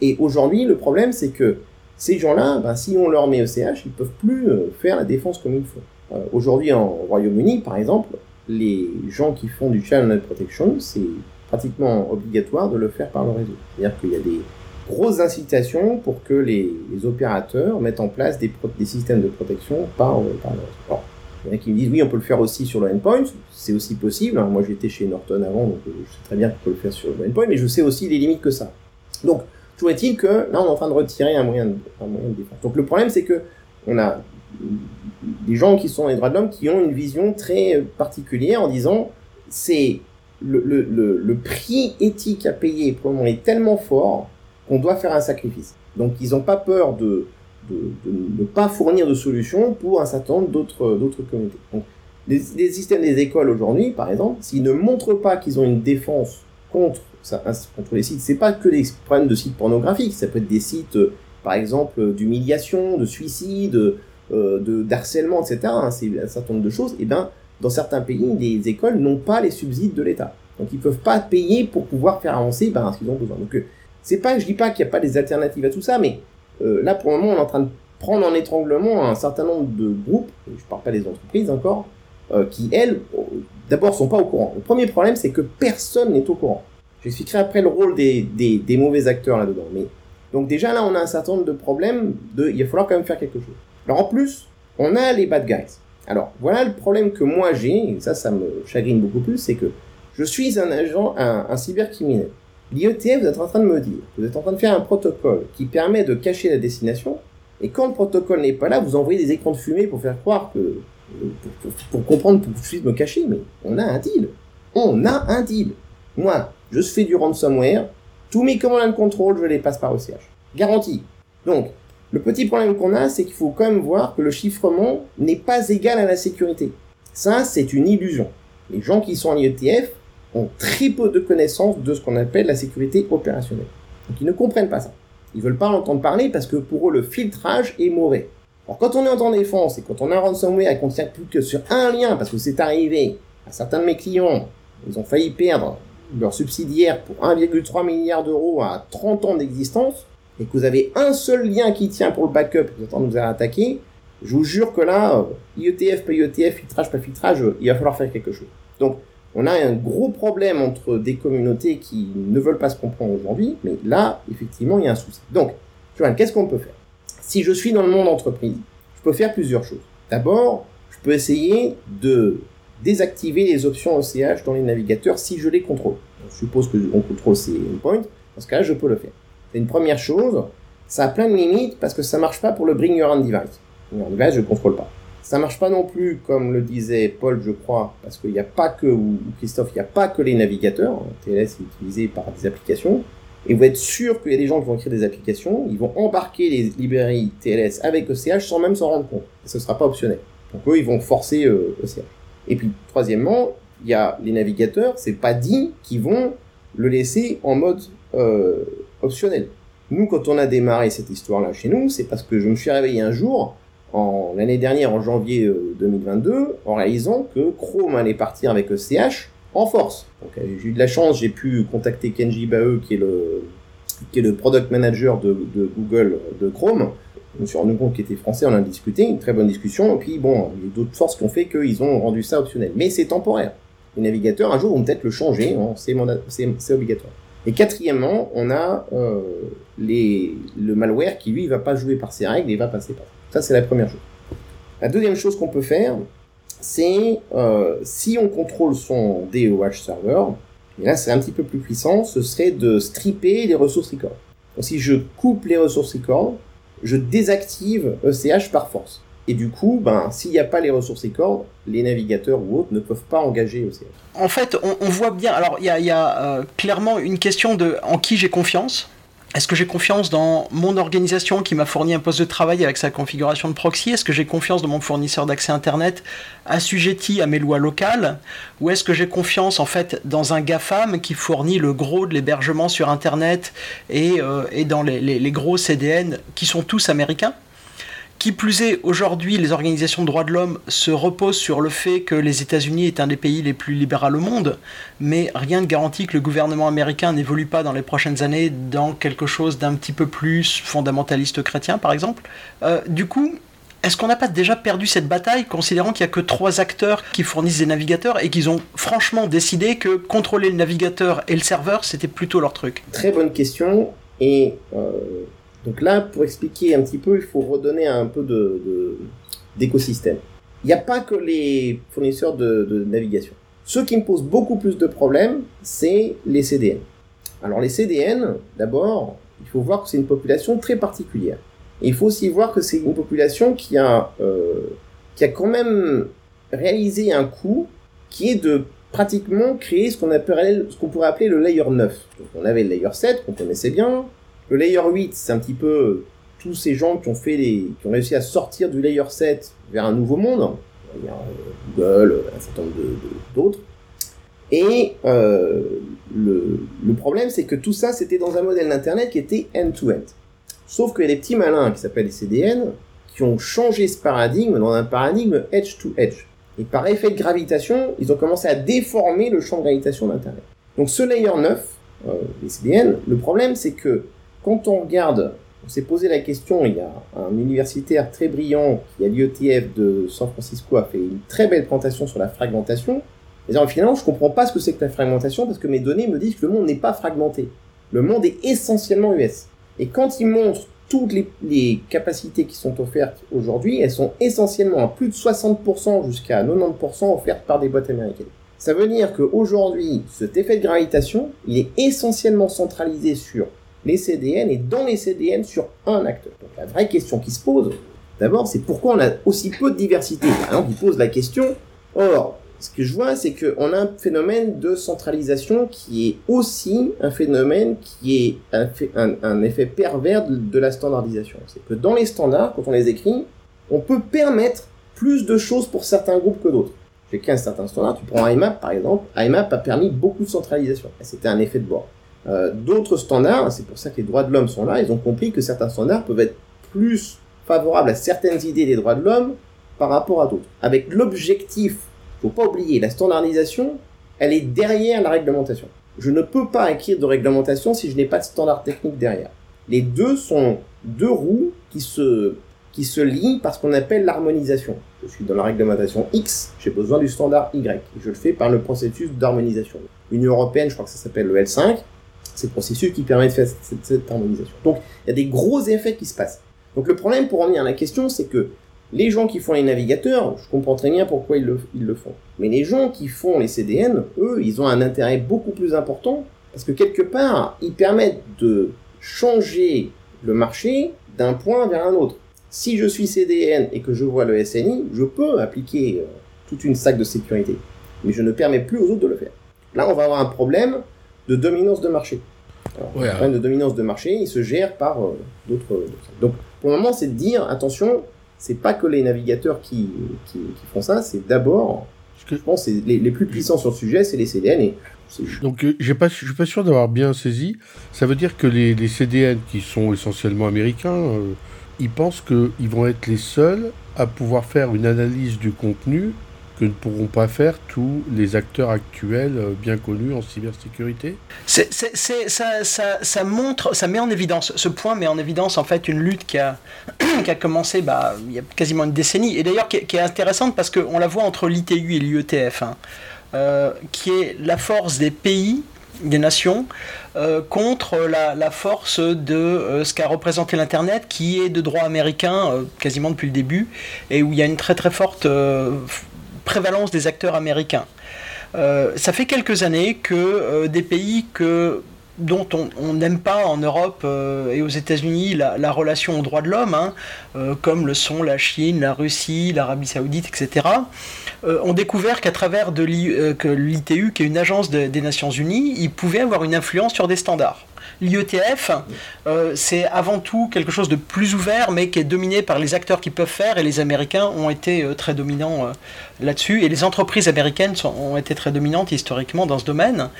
Et aujourd'hui, le problème c'est que ces gens-là, ben, si on leur met ECH, ils peuvent plus euh, faire la défense comme il faut. Euh, aujourd'hui, en Royaume-Uni, par exemple, les gens qui font du channel protection, c'est pratiquement obligatoire de le faire par le réseau. C'est-à-dire qu'il y a des grosses incitations pour que les, opérateurs mettent en place des, systèmes de protection par, par le réseau. il y en a qui me disent oui, on peut le faire aussi sur le endpoint, c'est aussi possible. Moi j'étais chez Norton avant, donc je sais très bien qu'on peut le faire sur le endpoint, mais je sais aussi les limites que ça. Donc, toujours est-il que là on est en train de retirer un moyen de, un moyen de défense. Donc le problème c'est que on a des gens qui sont les droits de l'homme qui ont une vision très particulière en disant c'est le, le, le, prix éthique à payer pour le moment est tellement fort qu'on doit faire un sacrifice. Donc ils n'ont pas peur de, de, ne pas fournir de solutions pour un certain nombre d'autres d'autres communautés. Donc, les, systèmes des écoles aujourd'hui, par exemple, s'ils ne montrent pas qu'ils ont une défense contre, ça, contre les sites, c'est pas que des problèmes de sites pornographiques, ça peut être des sites, par exemple, d'humiliation, de suicide, euh, de d'harcèlement, etc. Hein, c'est un certain nombre de choses. Et eh ben, dans certains pays, les écoles n'ont pas les subsides de l'État. Donc ils peuvent pas payer pour pouvoir faire avancer ben, ce qu'ils ont besoin. Donc euh, c'est pas, je dis pas qu'il n'y a pas des alternatives à tout ça, mais euh, là pour le moment on est en train de prendre en étranglement un certain nombre de groupes, je parle pas des entreprises encore, qui elles, d'abord sont pas au courant. Le premier problème c'est que personne n'est au courant. J'expliquerai après le rôle des, des, des mauvais acteurs là-dedans. Mais donc déjà là on a un certain nombre de problèmes. De, il va falloir quand même faire quelque chose. Alors en plus, on a les bad guys. Alors voilà le problème que moi j'ai, et ça, ça me chagrine beaucoup plus, c'est que je suis un agent, un, cybercriminel. L'IETF, vous êtes en train de me dire, vous êtes en train de faire un protocole qui permet de cacher la destination, et quand le protocole n'est pas là, vous envoyez des écrans de fumée pour faire croire que, pour, comprendre, pour que je me cacher, mais on a un deal. On a un deal. Moi, je fais du ransomware, tous mes commandes de contrôle, je les passe par OCH. Garantie. Donc, le petit problème qu'on a, c'est qu'il faut quand même voir que le chiffrement n'est pas égal à la sécurité. Ça, c'est une illusion. Les gens qui sont en IETF ont très peu de connaissances de ce qu'on appelle la sécurité opérationnelle. Donc ils ne comprennent pas ça. Ils veulent pas l'entendre parler parce que pour eux, le filtrage est mauvais. Alors quand on est en temps défense et quand on a un ransomware et qu'on tient plus que sur un lien, parce que c'est arrivé à certains de mes clients, ils ont failli perdre leur subsidiaire pour 1,3 milliard d'euros à 30 ans d'existence, et que vous avez un seul lien qui tient pour le backup, vous êtes en train de nous attaquer, je vous jure que là, euh, IETF, pas IETF, filtrage, pas filtrage, euh, il va falloir faire quelque chose. Donc, on a un gros problème entre des communautés qui ne veulent pas se comprendre aujourd'hui, mais là, effectivement, il y a un souci. Donc, qu'est-ce qu'on peut faire? Si je suis dans le monde entreprise, je peux faire plusieurs choses. D'abord, je peux essayer de désactiver les options OCH dans les navigateurs si je les contrôle. Je suppose que on contrôle ces endpoints, dans ce cas-là, je peux le faire. C'est une première chose. Ça a plein de limites parce que ça marche pas pour le bring your own device. Bring your own device, je contrôle pas. Ça marche pas non plus, comme le disait Paul, je crois, parce qu'il n'y a pas que, ou Christophe, il n'y a pas que les navigateurs. TLS est utilisé par des applications. Et vous êtes sûr qu'il y a des gens qui vont écrire des applications, ils vont embarquer les librairies TLS avec ECH sans même s'en rendre compte. Et ce sera pas optionnel. Donc eux, ils vont forcer ECH. Euh, Et puis, troisièmement, il y a les navigateurs, c'est pas dit qu'ils vont le laisser en mode euh, optionnel. Nous, quand on a démarré cette histoire-là chez nous, c'est parce que je me suis réveillé un jour, en l'année dernière, en janvier 2022, euh, en réalisant que Chrome allait partir avec ECH en force. Donc euh, j'ai eu de la chance, j'ai pu contacter Kenji Bae, qui est le, qui est le product manager de, Google de Chrome. Je me suis rendu compte qu'il était français, on a discuté, une très bonne discussion, et puis bon, il y a d'autres forces qui ont fait qu'ils ont rendu ça optionnel. Mais c'est temporaire. Les navigateurs, un jour, vont peut-être le changer, hein, c'est obligatoire. Et quatrièmement, on a euh, les, le malware qui, lui, va pas jouer par ses règles et va passer par ça. c'est la première chose. La deuxième chose qu'on peut faire, c'est euh, si on contrôle son DOH server, et là c'est un petit peu plus puissant, ce serait de stripper les ressources record. Donc si je coupe les ressources record, je désactive ECH par force. Et du coup, ben, s'il n'y a pas les ressources record, les navigateurs ou autres ne peuvent pas engager ECH. En fait, on, voit bien, alors il y a, euh, clairement une question de en qui j'ai confiance. Est-ce que j'ai confiance dans mon organisation qui m'a fourni un poste de travail avec sa configuration de proxy? Est-ce que j'ai confiance dans mon fournisseur d'accès Internet assujetti à mes lois locales? Ou est-ce que j'ai confiance en fait dans un GAFAM qui fournit le gros de l'hébergement sur Internet et, euh, dans les gros CDN qui sont tous américains? Qui plus est, aujourd'hui, les organisations de droits de l'homme se reposent sur le fait que les États-Unis est un des pays les plus libéraux au monde, mais rien ne garantit que le gouvernement américain n'évolue pas dans les prochaines années dans quelque chose d'un petit peu plus fondamentaliste chrétien, par exemple. Euh, du coup, est-ce qu'on n'a pas déjà perdu cette bataille, considérant qu'il n'y a que trois acteurs qui fournissent des navigateurs et qu'ils ont franchement décidé que contrôler le navigateur et le serveur, c'était plutôt leur truc? Très bonne question. Et euh, donc là, pour expliquer un petit peu, il faut redonner un peu de, d'écosystème. Il n'y a pas que les fournisseurs de, navigation. Ceux qui me posent beaucoup plus de problèmes, c'est les CDN. Alors les CDN, d'abord, il faut voir que c'est une population très particulière. Il faut aussi voir que c'est une population qui a, euh, qui a quand même réalisé un coup qui est de pratiquement créer ce qu'on ce qu'on pourrait appeler le layer 9. Donc on avait le layer 7 qu'on connaissait bien, le layer 8, c'est un petit peu euh, tous ces gens qui ont fait les, qui ont réussi à sortir du layer 7 vers un nouveau monde. Il y a euh, Google, un certain nombre d'autres. Et euh, le, le, problème, c'est que tout ça, c'était dans un modèle d'Internet qui était end-to-end. Sauf qu'il y a des petits malins qui s'appellent les CDN qui ont changé ce paradigme dans un paradigme edge-to-edge. Et par effet de gravitation, ils ont commencé à déformer le champ de gravitation d'Internet. Donc ce layer 9, euh, les CDN, le problème c'est que quand on regarde, on s'est posé la question, il y a un universitaire très brillant qui à l'IETF de San Francisco a fait une très belle présentation sur la fragmentation. Et finalement, je comprends pas ce que c'est que la fragmentation parce que mes données me disent que le monde n'est pas fragmenté. Le monde est essentiellement US. Et quand il montre toutes les, capacités qui sont offertes aujourd'hui, elles sont essentiellement à plus de 60% jusqu'à 90% offertes par des boîtes américaines. Ça veut dire qu'aujourd'hui, cet effet de gravitation, il est essentiellement centralisé sur les CDN et dans les CDN sur un acteur. Donc la vraie question qui se pose, d'abord, c'est pourquoi on a aussi peu de diversité? Par exemple, il pose la question, or, ce que je vois, c'est qu'on a un phénomène de centralisation qui est aussi un phénomène qui est un, effet pervers de, la standardisation. C'est que dans les standards, quand on les écrit, on peut permettre plus de choses pour certains groupes que d'autres. J'ai qu'un certain standard, tu prends IMAP par exemple, IMAP a permis beaucoup de centralisation. C'était un effet de bord. Euh, d'autres standards, c'est pour ça que les droits de l'homme sont là, ils ont compris que certains standards peuvent être plus favorables à certaines idées des droits de l'homme par rapport à d'autres. Avec l'objectif, faut pas oublier, la standardisation, elle est derrière la réglementation. Je ne peux pas écrire de réglementation si je n'ai pas de standard technique derrière. Les deux sont deux roues qui se, qui se lient par ce qu'on appelle l'harmonisation. Je suis dans la réglementation X, j'ai besoin du standard Y. Je le fais par le processus d'harmonisation. L'Union Européenne, je crois que ça s'appelle le L5, c'est le processus qui permet de faire cette, harmonisation. Donc, il y a des gros effets qui se passent. Donc, le problème, pour revenir à la question, c'est que les gens qui font les navigateurs, je comprends très bien pourquoi ils le, ils le font. Mais les gens qui font les CDN, eux, ils ont un intérêt beaucoup plus important parce que quelque part, ils permettent de changer le marché d'un point vers un autre. Si je suis CDN et que je vois le SNI, je peux appliquer euh, toute une sac de sécurité. Mais je ne permets plus aux autres de le faire. Là, on va avoir un problème de dominance de marché. le problème de dominance de marché, il se gère par euh, d'autres. Donc, pour le moment, c'est de dire attention, c'est pas que les navigateurs qui, qui, font ça, c'est d'abord, je pense, les, les, plus puissants sur le sujet, c'est les CDN. Et Donc, euh, j'ai pas, je suis pas sûr d'avoir bien saisi. Ça veut dire que les, les CDN, qui sont essentiellement américains, euh, ils pensent qu'ils vont être les seuls à pouvoir faire une analyse du contenu que ne pourront pas faire tous les acteurs actuels euh, bien connus en cybersécurité. Ça, montre, ça met en évidence, ce point met en évidence en fait une lutte qui a, commencé bah, il y a quasiment une décennie, et d'ailleurs qui, est intéressante parce qu'on la voit entre l'ITU et l'IETF, hein, euh, qui est la force des pays des nations contre la, force de ce qu'a représenté l'Internet, qui est de droit américain quasiment depuis le début, et où il y a une très très forte prévalence des acteurs américains. ça fait quelques années que des pays dont on n'aime pas en Europe euh, et aux États-Unis la, relation aux droits de l'homme, hein, euh, comme le sont la Chine, la Russie, l'Arabie Saoudite, etc., euh, ont découvert qu'à travers de l'ITU, qui est une agence des Nations Unies, ils pouvaient avoir une influence sur des standards. L'IETF, euh, c'est avant tout quelque chose de plus ouvert, mais qui est dominé par les acteurs qui peuvent faire, et les Américains ont été euh, très dominants euh, là-dessus, et les entreprises américaines ont été très dominantes historiquement dans ce domaine,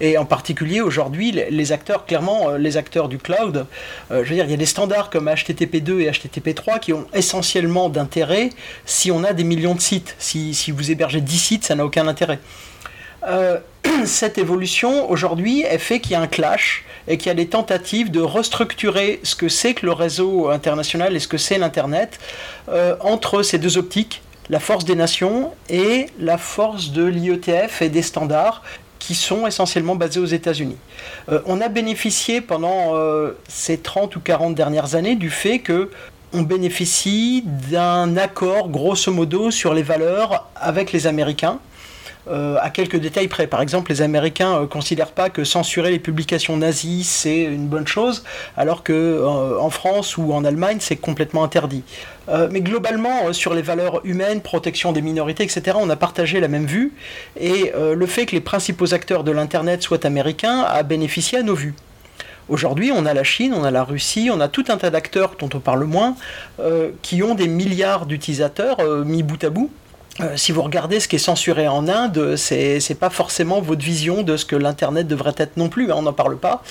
et en particulier aujourd'hui, les, acteurs, clairement, les acteurs du cloud, je veux dire, il y a des standards comme HTTP2 et HTTP3 qui ont essentiellement d'intérêt si on a des millions de sites. Si, si vous hébergez 10 sites, ça n'a aucun intérêt. cette évolution aujourd'hui, fait qu'il y a un clash et qu'il y a des tentatives de restructurer ce que c'est que le réseau international et ce que c'est l'Internet euh, entre ces deux optiques, la force des nations et la force de l'IETF et des standards qui sont essentiellement basés aux États-Unis. Euh, on a bénéficié pendant euh, ces 30 ou 40 dernières années du fait que on bénéficie d'un accord grosso modo sur les valeurs avec les Américains. Euh, à quelques détails près. Par exemple, les Américains ne euh, considèrent pas que censurer les publications nazies c'est une bonne chose, alors que euh, en France ou en Allemagne c'est complètement interdit. mais globalement, sur les valeurs humaines, protection des minorités, etc., on a partagé la même vue, et le fait que les principaux acteurs de l'Internet soient américains a bénéficié à nos vues. Aujourd'hui, on a la Chine, on a la Russie, on a tout un tas d'acteurs dont on parle moins, qui ont des milliards d'utilisateurs mis bout à bout, euh, si vous regardez ce qui est censuré en Inde, c'est pas forcément votre vision de ce que l'Internet devrait être non plus. Hein, on n'en parle pas,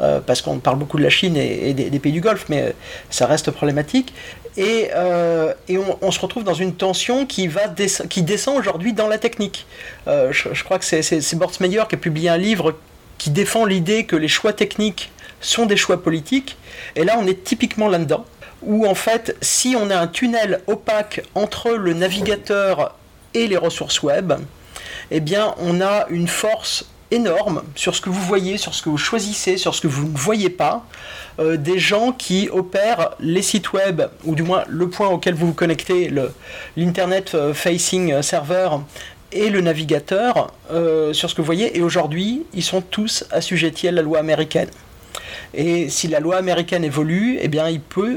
euh, parce qu'on parle beaucoup de la Chine et, des, pays du Golfe, mais euh, ça reste problématique. Et, et on, se retrouve dans une tension qui, va qui descend aujourd'hui dans la technique. Je, crois que c'est Bortsmeyer qui a publié un livre qui défend l'idée que les choix techniques sont des choix politiques. Et là, on est typiquement là-dedans où en fait, si on a un tunnel opaque entre le navigateur et les ressources web, eh bien, on a une force énorme sur ce que vous voyez, sur ce que vous choisissez, sur ce que vous ne voyez pas, euh, des gens qui opèrent les sites web, ou du moins le point auquel vous vous connectez, l'Internet euh, Facing Server et le navigateur, euh, sur ce que vous voyez, et aujourd'hui, ils sont tous assujettis à la loi américaine. Et si la loi américaine évolue, eh bien,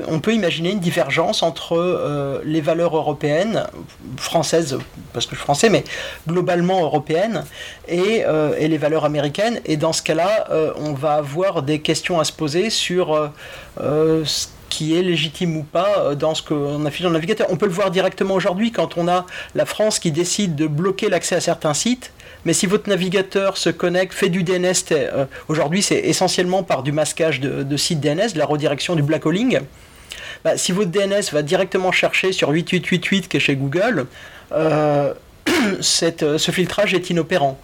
on peut imaginer une divergence entre euh, les valeurs européennes, françaises, parce que je suis français, mais globalement européennes, et, euh, les valeurs américaines. Et dans ce cas-là, euh, on va avoir des questions à se poser sur ce qui est légitime ou pas dans ce qu'on affiche dans le navigateur. On peut le voir directement aujourd'hui quand on a la France qui décide de bloquer l'accès à certains sites mais si votre navigateur se connecte, fait du DNS, euh, aujourd'hui c'est essentiellement par du masquage de, sites DNS, de la redirection du black hauling. Bah, si votre DNS va directement chercher sur 8888 qui est chez Google, euh, euh, ce filtrage est inopérant.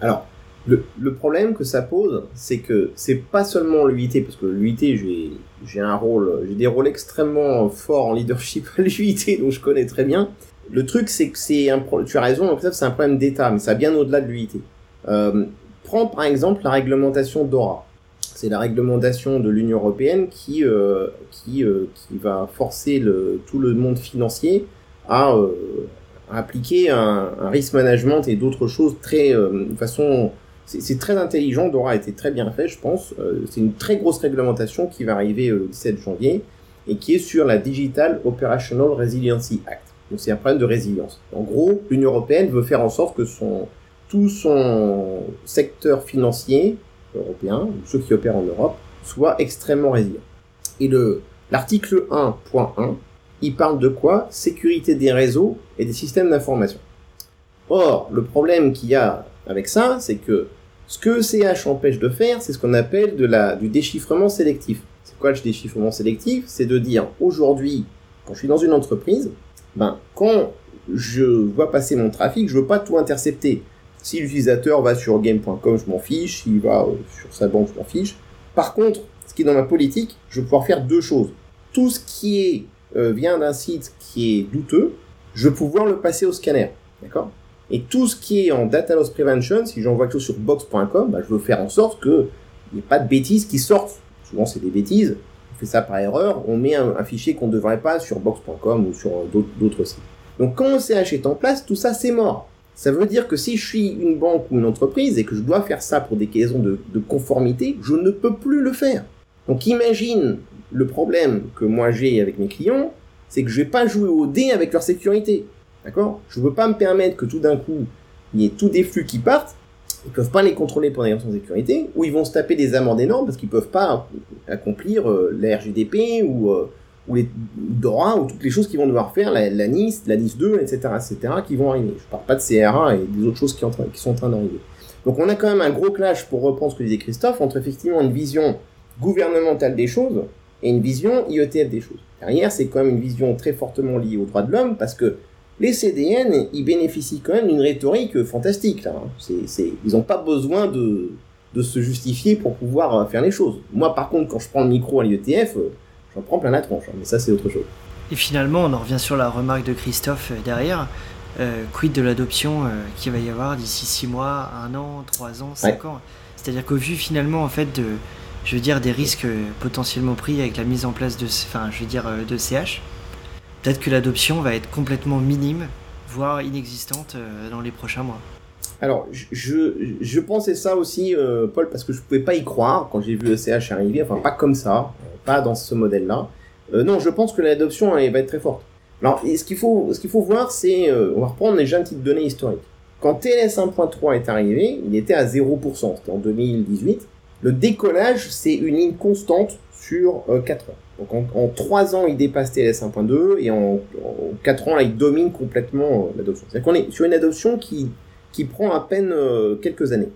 Alors, le, problème que ça pose, c'est que c'est pas seulement l'UIT, parce que l'UIT, j'ai un rôle, j'ai des rôles extrêmement forts en leadership à l'UIT, donc je connais très bien. Le truc, c'est que c'est un tu as raison, c'est un problème d'État, mais ça va bien au-delà de l'UIT. Euh, prends par exemple la réglementation DORA. C'est la réglementation de l'Union européenne qui euh, qui euh, qui va forcer tout le monde financier à, appliquer un, un, risk management et d'autres choses très de façon c'est très intelligent. Dora a été très bien fait, je pense. C'est une très grosse réglementation qui va arriver le 17 janvier et qui est sur la Digital Operational Resiliency Act. Donc c'est un problème de résilience. En gros, l'Union européenne veut faire en sorte que son, tout son secteur financier européen, ceux qui opèrent en Europe, soit extrêmement résilient. Et le, l'article 1.1, il parle de quoi? Sécurité des réseaux et des systèmes d'information. Or, le problème qu'il y a avec ça, c'est que ce que CH empêche de faire, c'est ce qu'on appelle de la, du déchiffrement sélectif. C'est quoi le déchiffrement sélectif? C'est de dire aujourd'hui, quand je suis dans une entreprise, ben, quand je vois passer mon trafic, je veux pas tout intercepter. Si l'utilisateur va sur game.com, je m'en fiche. S'il va euh, sur sa banque, je m'en fiche. Par contre, ce qui est dans ma politique, je vais pouvoir faire deux choses. Tout ce qui est, euh, vient d'un site qui est douteux, je vais pouvoir le passer au scanner. D'accord? Et tout ce qui est en data loss prevention, si j'envoie quelque chose sur box.com, bah, je veux faire en sorte qu'il n'y ait pas de bêtises qui sortent. Souvent, c'est des bêtises. Fait ça par erreur. On met un, fichier qu'on ne devrait pas sur box.com ou sur euh, d'autres sites. Donc, quand le CH est en place, tout ça, c'est mort. Ça veut dire que si je suis une banque ou une entreprise et que je dois faire ça pour des raisons de, conformité, je ne peux plus le faire. Donc, imagine le problème que moi j'ai avec mes clients, c'est que je vais pas jouer au dé avec leur sécurité. D'accord? Je ne veux pas me permettre que tout d'un coup, il y ait tous des flux qui partent, ils peuvent pas les contrôler pour des raisons de sécurité, ou ils vont se taper des amendes énormes parce qu'ils peuvent pas accomplir euh, la RGDP ou, euh, ou les DORA ou toutes les choses qu'ils vont devoir faire, la, la NIS, la NIS 2, etc., etc., qui vont arriver. Je parle pas de CRA et des autres choses qui, qui sont en train d'arriver. Donc on a quand même un gros clash, pour reprendre ce que disait Christophe, entre effectivement une vision gouvernementale des choses et une vision IETF des choses. Derrière, c'est quand même une vision très fortement liée aux droits de l'homme parce que les CDN, ils bénéficient quand même d'une rhétorique fantastique. Là. Hein. Ils n'ont pas besoin de, de se justifier pour pouvoir euh, faire les choses. Moi, par contre, quand je prends le micro à l'IETF, euh, j'en prends plein la tronche. Hein, mais ça, c'est autre chose. Et finalement, on en revient sur la remarque de Christophe euh, derrière. quid de l'adoption qu'il va y avoir d'ici 6 mois, 1 an, 3 ans, 5 ans? C'est-à-dire qu'au vu finalement en fait de, je veux dire, des risques potentiellement pris avec la mise en place de, enfin, je veux dire, de CH, peut-être que l'adoption va être complètement minime, voire inexistante euh, dans les prochains mois. Alors, je, je pensais ça aussi, euh, Paul, parce que je pouvais pas y croire quand j'ai vu le CH arriver, enfin pas comme ça, pas dans ce modèle-là. Euh, non, je pense que l'adoption elle, va être très forte. Alors, ce qu'il faut, ce qu'il faut voir, c'est, on va reprendre déjà une petite donnée historique. Quand TLS 1.3 est arrivé, il était à 0%, c'était en 2018. Le décollage, c'est une ligne constante sur 4 ans. Donc en, 3 ans, il dépasse TLS 1.2 et en, 4 ans, il domine complètement euh, l'adoption. C'est-à-dire qu'on est sur une adoption qui, qui prend à peine euh, quelques années.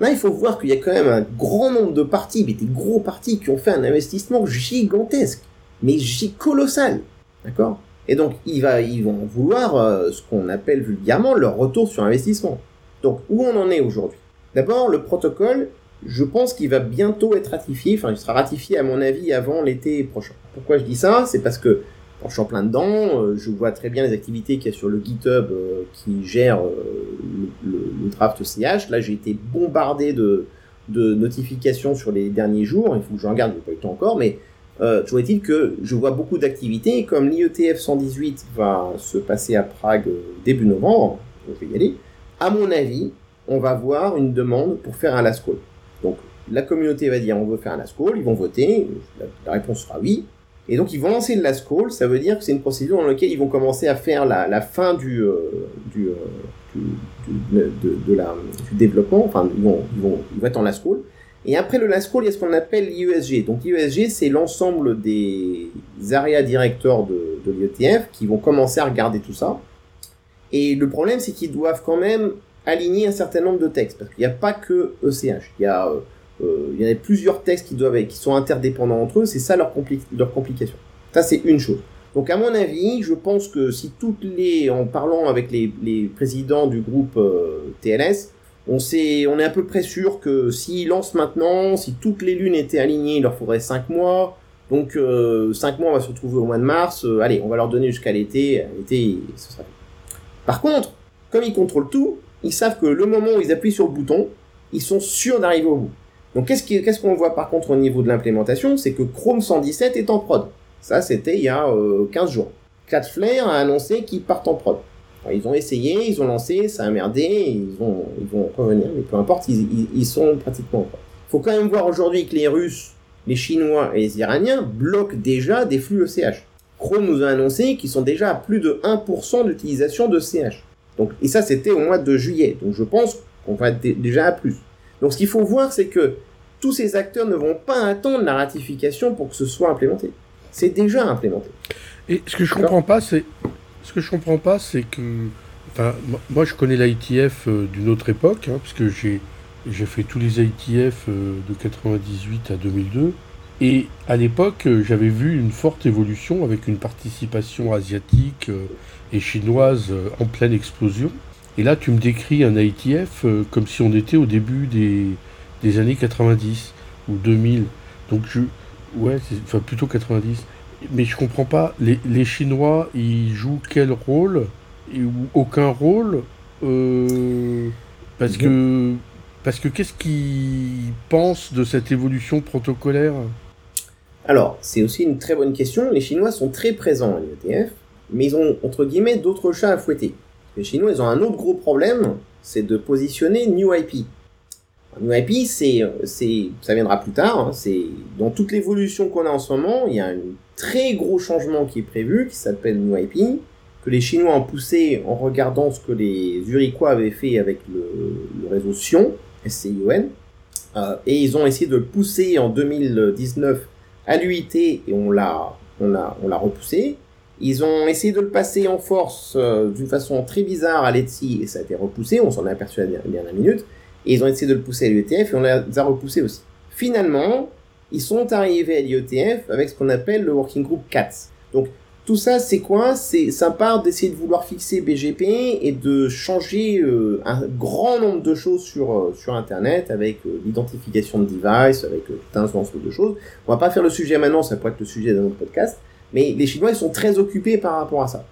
Là, il faut voir qu'il y a quand même un grand nombre de parties, mais des gros parties qui ont fait un investissement gigantesque, mais colossal. D'accord? Et donc, ils, va, ils vont vouloir euh, ce qu'on appelle vulgairement leur retour sur investissement. Donc, où on en est aujourd'hui? D'abord, le protocole, je pense qu'il va bientôt être ratifié, enfin il sera ratifié à mon avis avant l'été prochain. Pourquoi je dis ça? C'est parce que je suis en plein dedans, euh, je vois très bien les activités qu'il y a sur le GitHub euh, qui gère euh, le, draft CH. Là j'ai été bombardé de, de notifications sur les derniers jours, il faut que je regarde, je n'ai pas eu le temps encore, mais euh, toujours est-il que je vois beaucoup d'activités, comme l'IETF 118 va se passer à Prague début novembre, je vais y aller, à mon avis, on va voir une demande pour faire un last call. Donc la communauté va dire on veut faire un last call, ils vont voter, la, réponse sera oui. Et donc ils vont lancer le last call, ça veut dire que c'est une procédure dans laquelle ils vont commencer à faire la, fin du, développement, enfin ils vont, ils, vont, ils vont être en last call. Et après le last call, il y a ce qu'on appelle l'IESG. Donc l'IESG, c'est l'ensemble des area directeurs de, de l'IETF qui vont commencer à regarder tout ça. Et le problème, c'est qu'ils doivent quand même aligner un certain nombre de textes, parce qu'il n'y a pas que ECH, il y a, euh, euh, il y a plusieurs textes qui, doivent, qui sont interdépendants entre eux, c'est ça leur, leur complication. Ça, c'est une chose. Donc, à mon avis, je pense que si toutes les, en parlant avec les, les présidents du groupe euh, TLS, on, sait, on est à peu près sûr que s'ils lancent maintenant, si toutes les lunes étaient alignées, il leur faudrait 5 mois. Donc, euh, 5 mois, on va se retrouver au mois de mars. Euh, allez, on va leur donner jusqu'à l'été. L'été, ce sera Par contre, comme ils contrôlent tout, ils savent que le moment où ils appuient sur le bouton, ils sont sûrs d'arriver au bout. Donc qu'est-ce qu'on voit par contre au niveau de l'implémentation? C'est que Chrome 117 est en prod. Ça, c'était il y a 15 euh, jours. Cloudflare a annoncé qu'ils partent en prod. ils ont essayé, ils ont lancé, ça a merdé, ils vont, ils vont revenir, mais peu importe, ils, sont pratiquement en prod. Faut quand même voir aujourd'hui que les Russes, les Chinois et les Iraniens bloquent déjà des flux ECH. Chrome nous a annoncé qu'ils sont déjà à plus de 1% d'utilisation de CH. Donc, et ça, c'était au mois de juillet. Donc, je pense qu'on va être déjà à plus. Donc, ce qu'il faut voir, c'est que tous ces acteurs ne vont pas attendre la ratification pour que ce soit implémenté. C'est déjà implémenté. Et ce que je comprends pas, c'est ce que je comprends pas, c'est que, enfin, moi, je connais l'ITF euh, d'une autre époque, hein, puisque j'ai j'ai fait tous les ITF euh, de 98 à 2002. Et à l'époque, euh, j'avais vu une forte évolution avec une participation asiatique et chinoise euh, en pleine explosion. Et là, tu me décris un ITF euh, comme si on était au début des, des années 90 ou 2000. Donc, je, ouais, enfin plutôt 90. Mais je comprends pas, les, les Chinois, ils jouent quel rôle ou aucun rôle euh, parce que parce que qu'est-ce qu'ils pensent de cette évolution protocolaire? Alors, c'est aussi une très bonne question. Les Chinois sont très présents à l'IETF, mais ils ont entre guillemets d'autres chats à fouetter. Les Chinois, ils ont un autre gros problème, c'est de positionner New IP. New IP, c'est, c'est, ça viendra plus tard. Hein, c'est dans toute l'évolution qu'on a en ce moment, il y a un très gros changement qui est prévu, qui s'appelle New IP, que les Chinois ont poussé en regardant ce que les Uriquois avaient fait avec le, réseau Sion, S-C-I-O-N, euh, et ils ont essayé de le pousser en 2019 à l'UIT et on l'a, on l'a, on l'a repoussé. Ils ont essayé de le passer en force euh, d'une façon très bizarre à l'ETSI et ça a été repoussé, on s'en est aperçu à la dernière minute. Et ils ont essayé de le pousser à l'IETF et on les a repoussés aussi. Finalement, ils sont arrivés à l'IETF avec ce qu'on appelle le Working Group CATS. Donc, tout ça, c'est quoi? C'est part d'essayer de vouloir fixer BGP et de changer euh, un grand nombre de choses sur euh, sur Internet avec euh, l'identification de device, avec tout un ensemble de choses. On va pas faire le sujet maintenant, ça pourrait être le sujet d'un autre podcast. Mais les Chinois, ils sont très occupés par rapport à ça.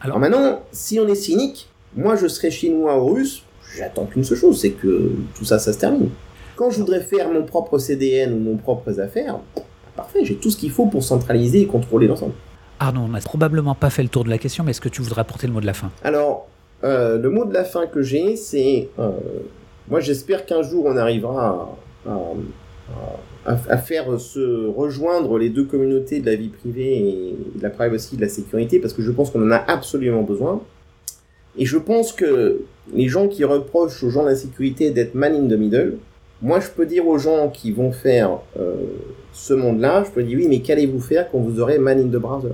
Alors maintenant, si on est cynique, moi je serais chinois ou russe, j'attends qu'une seule chose, c'est que tout ça, ça se termine. Quand je voudrais faire mon propre CDN ou mon propre affaires, parfait, j'ai tout ce qu'il faut pour centraliser et contrôler l'ensemble. Arnaud, on n'a probablement pas fait le tour de la question, mais est-ce que tu voudrais apporter le mot de la fin? Alors, euh, le mot de la fin que j'ai, c'est... Euh, moi, j'espère qu'un jour, on arrivera à, faire se rejoindre les deux communautés de la vie privée et de la privacy, de la sécurité, parce que je pense qu'on en a absolument besoin. Et je pense que les gens qui reprochent aux gens de la sécurité d'être man in the middle, moi je peux dire aux gens qui vont faire euh, ce monde-là, je peux dire oui, mais qu'allez-vous faire quand vous aurez man in the browser?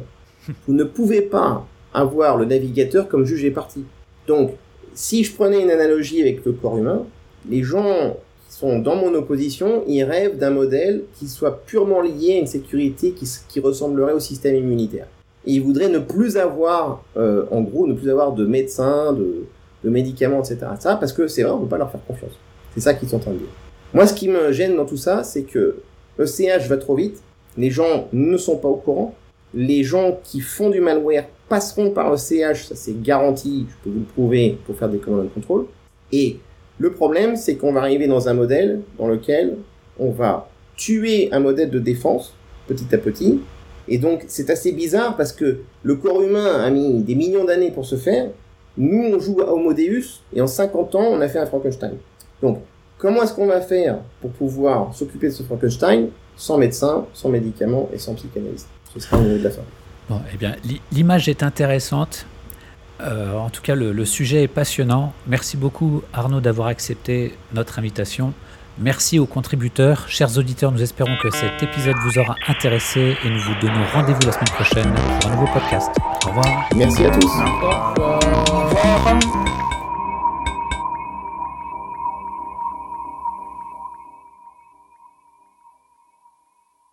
Vous ne pouvez pas avoir le navigateur comme juge et parti. Donc, si je prenais une analogie avec le corps humain, les gens sont dans mon opposition, ils rêvent d'un modèle qui soit purement lié à une sécurité qui, ressemblerait au système immunitaire ils voudraient ne plus avoir, euh, en gros, ne plus avoir de médecins, de, de médicaments, etc. Ça, parce que c'est vrai, on ne peut pas leur faire confiance. C'est ça qu'ils sont en train de dire. Moi, ce qui me gêne dans tout ça, c'est que le va trop vite, les gens ne sont pas au courant, les gens qui font du malware passeront par le ça c'est garanti, je peux vous le prouver, pour faire des commandes de contrôle. Et le problème, c'est qu'on va arriver dans un modèle dans lequel on va tuer un modèle de défense petit à petit, et donc, c'est assez bizarre parce que le corps humain a mis des millions d'années pour se faire. Nous, on joue à Homo Deus et en 50 ans, on a fait un Frankenstein. Donc, comment est-ce qu'on va faire pour pouvoir s'occuper de ce Frankenstein sans médecin, sans médicaments et sans psychanalyste? Ce sera au niveau de la fin. Bon, eh bien, l'image est intéressante. Euh, en tout cas, le sujet est passionnant. Merci beaucoup, Arnaud, d'avoir accepté notre invitation. Merci aux contributeurs. Chers auditeurs, nous espérons que cet épisode vous aura intéressé et nous vous donnons rendez-vous la semaine prochaine pour un nouveau podcast. Au revoir. Merci à tous. Au revoir.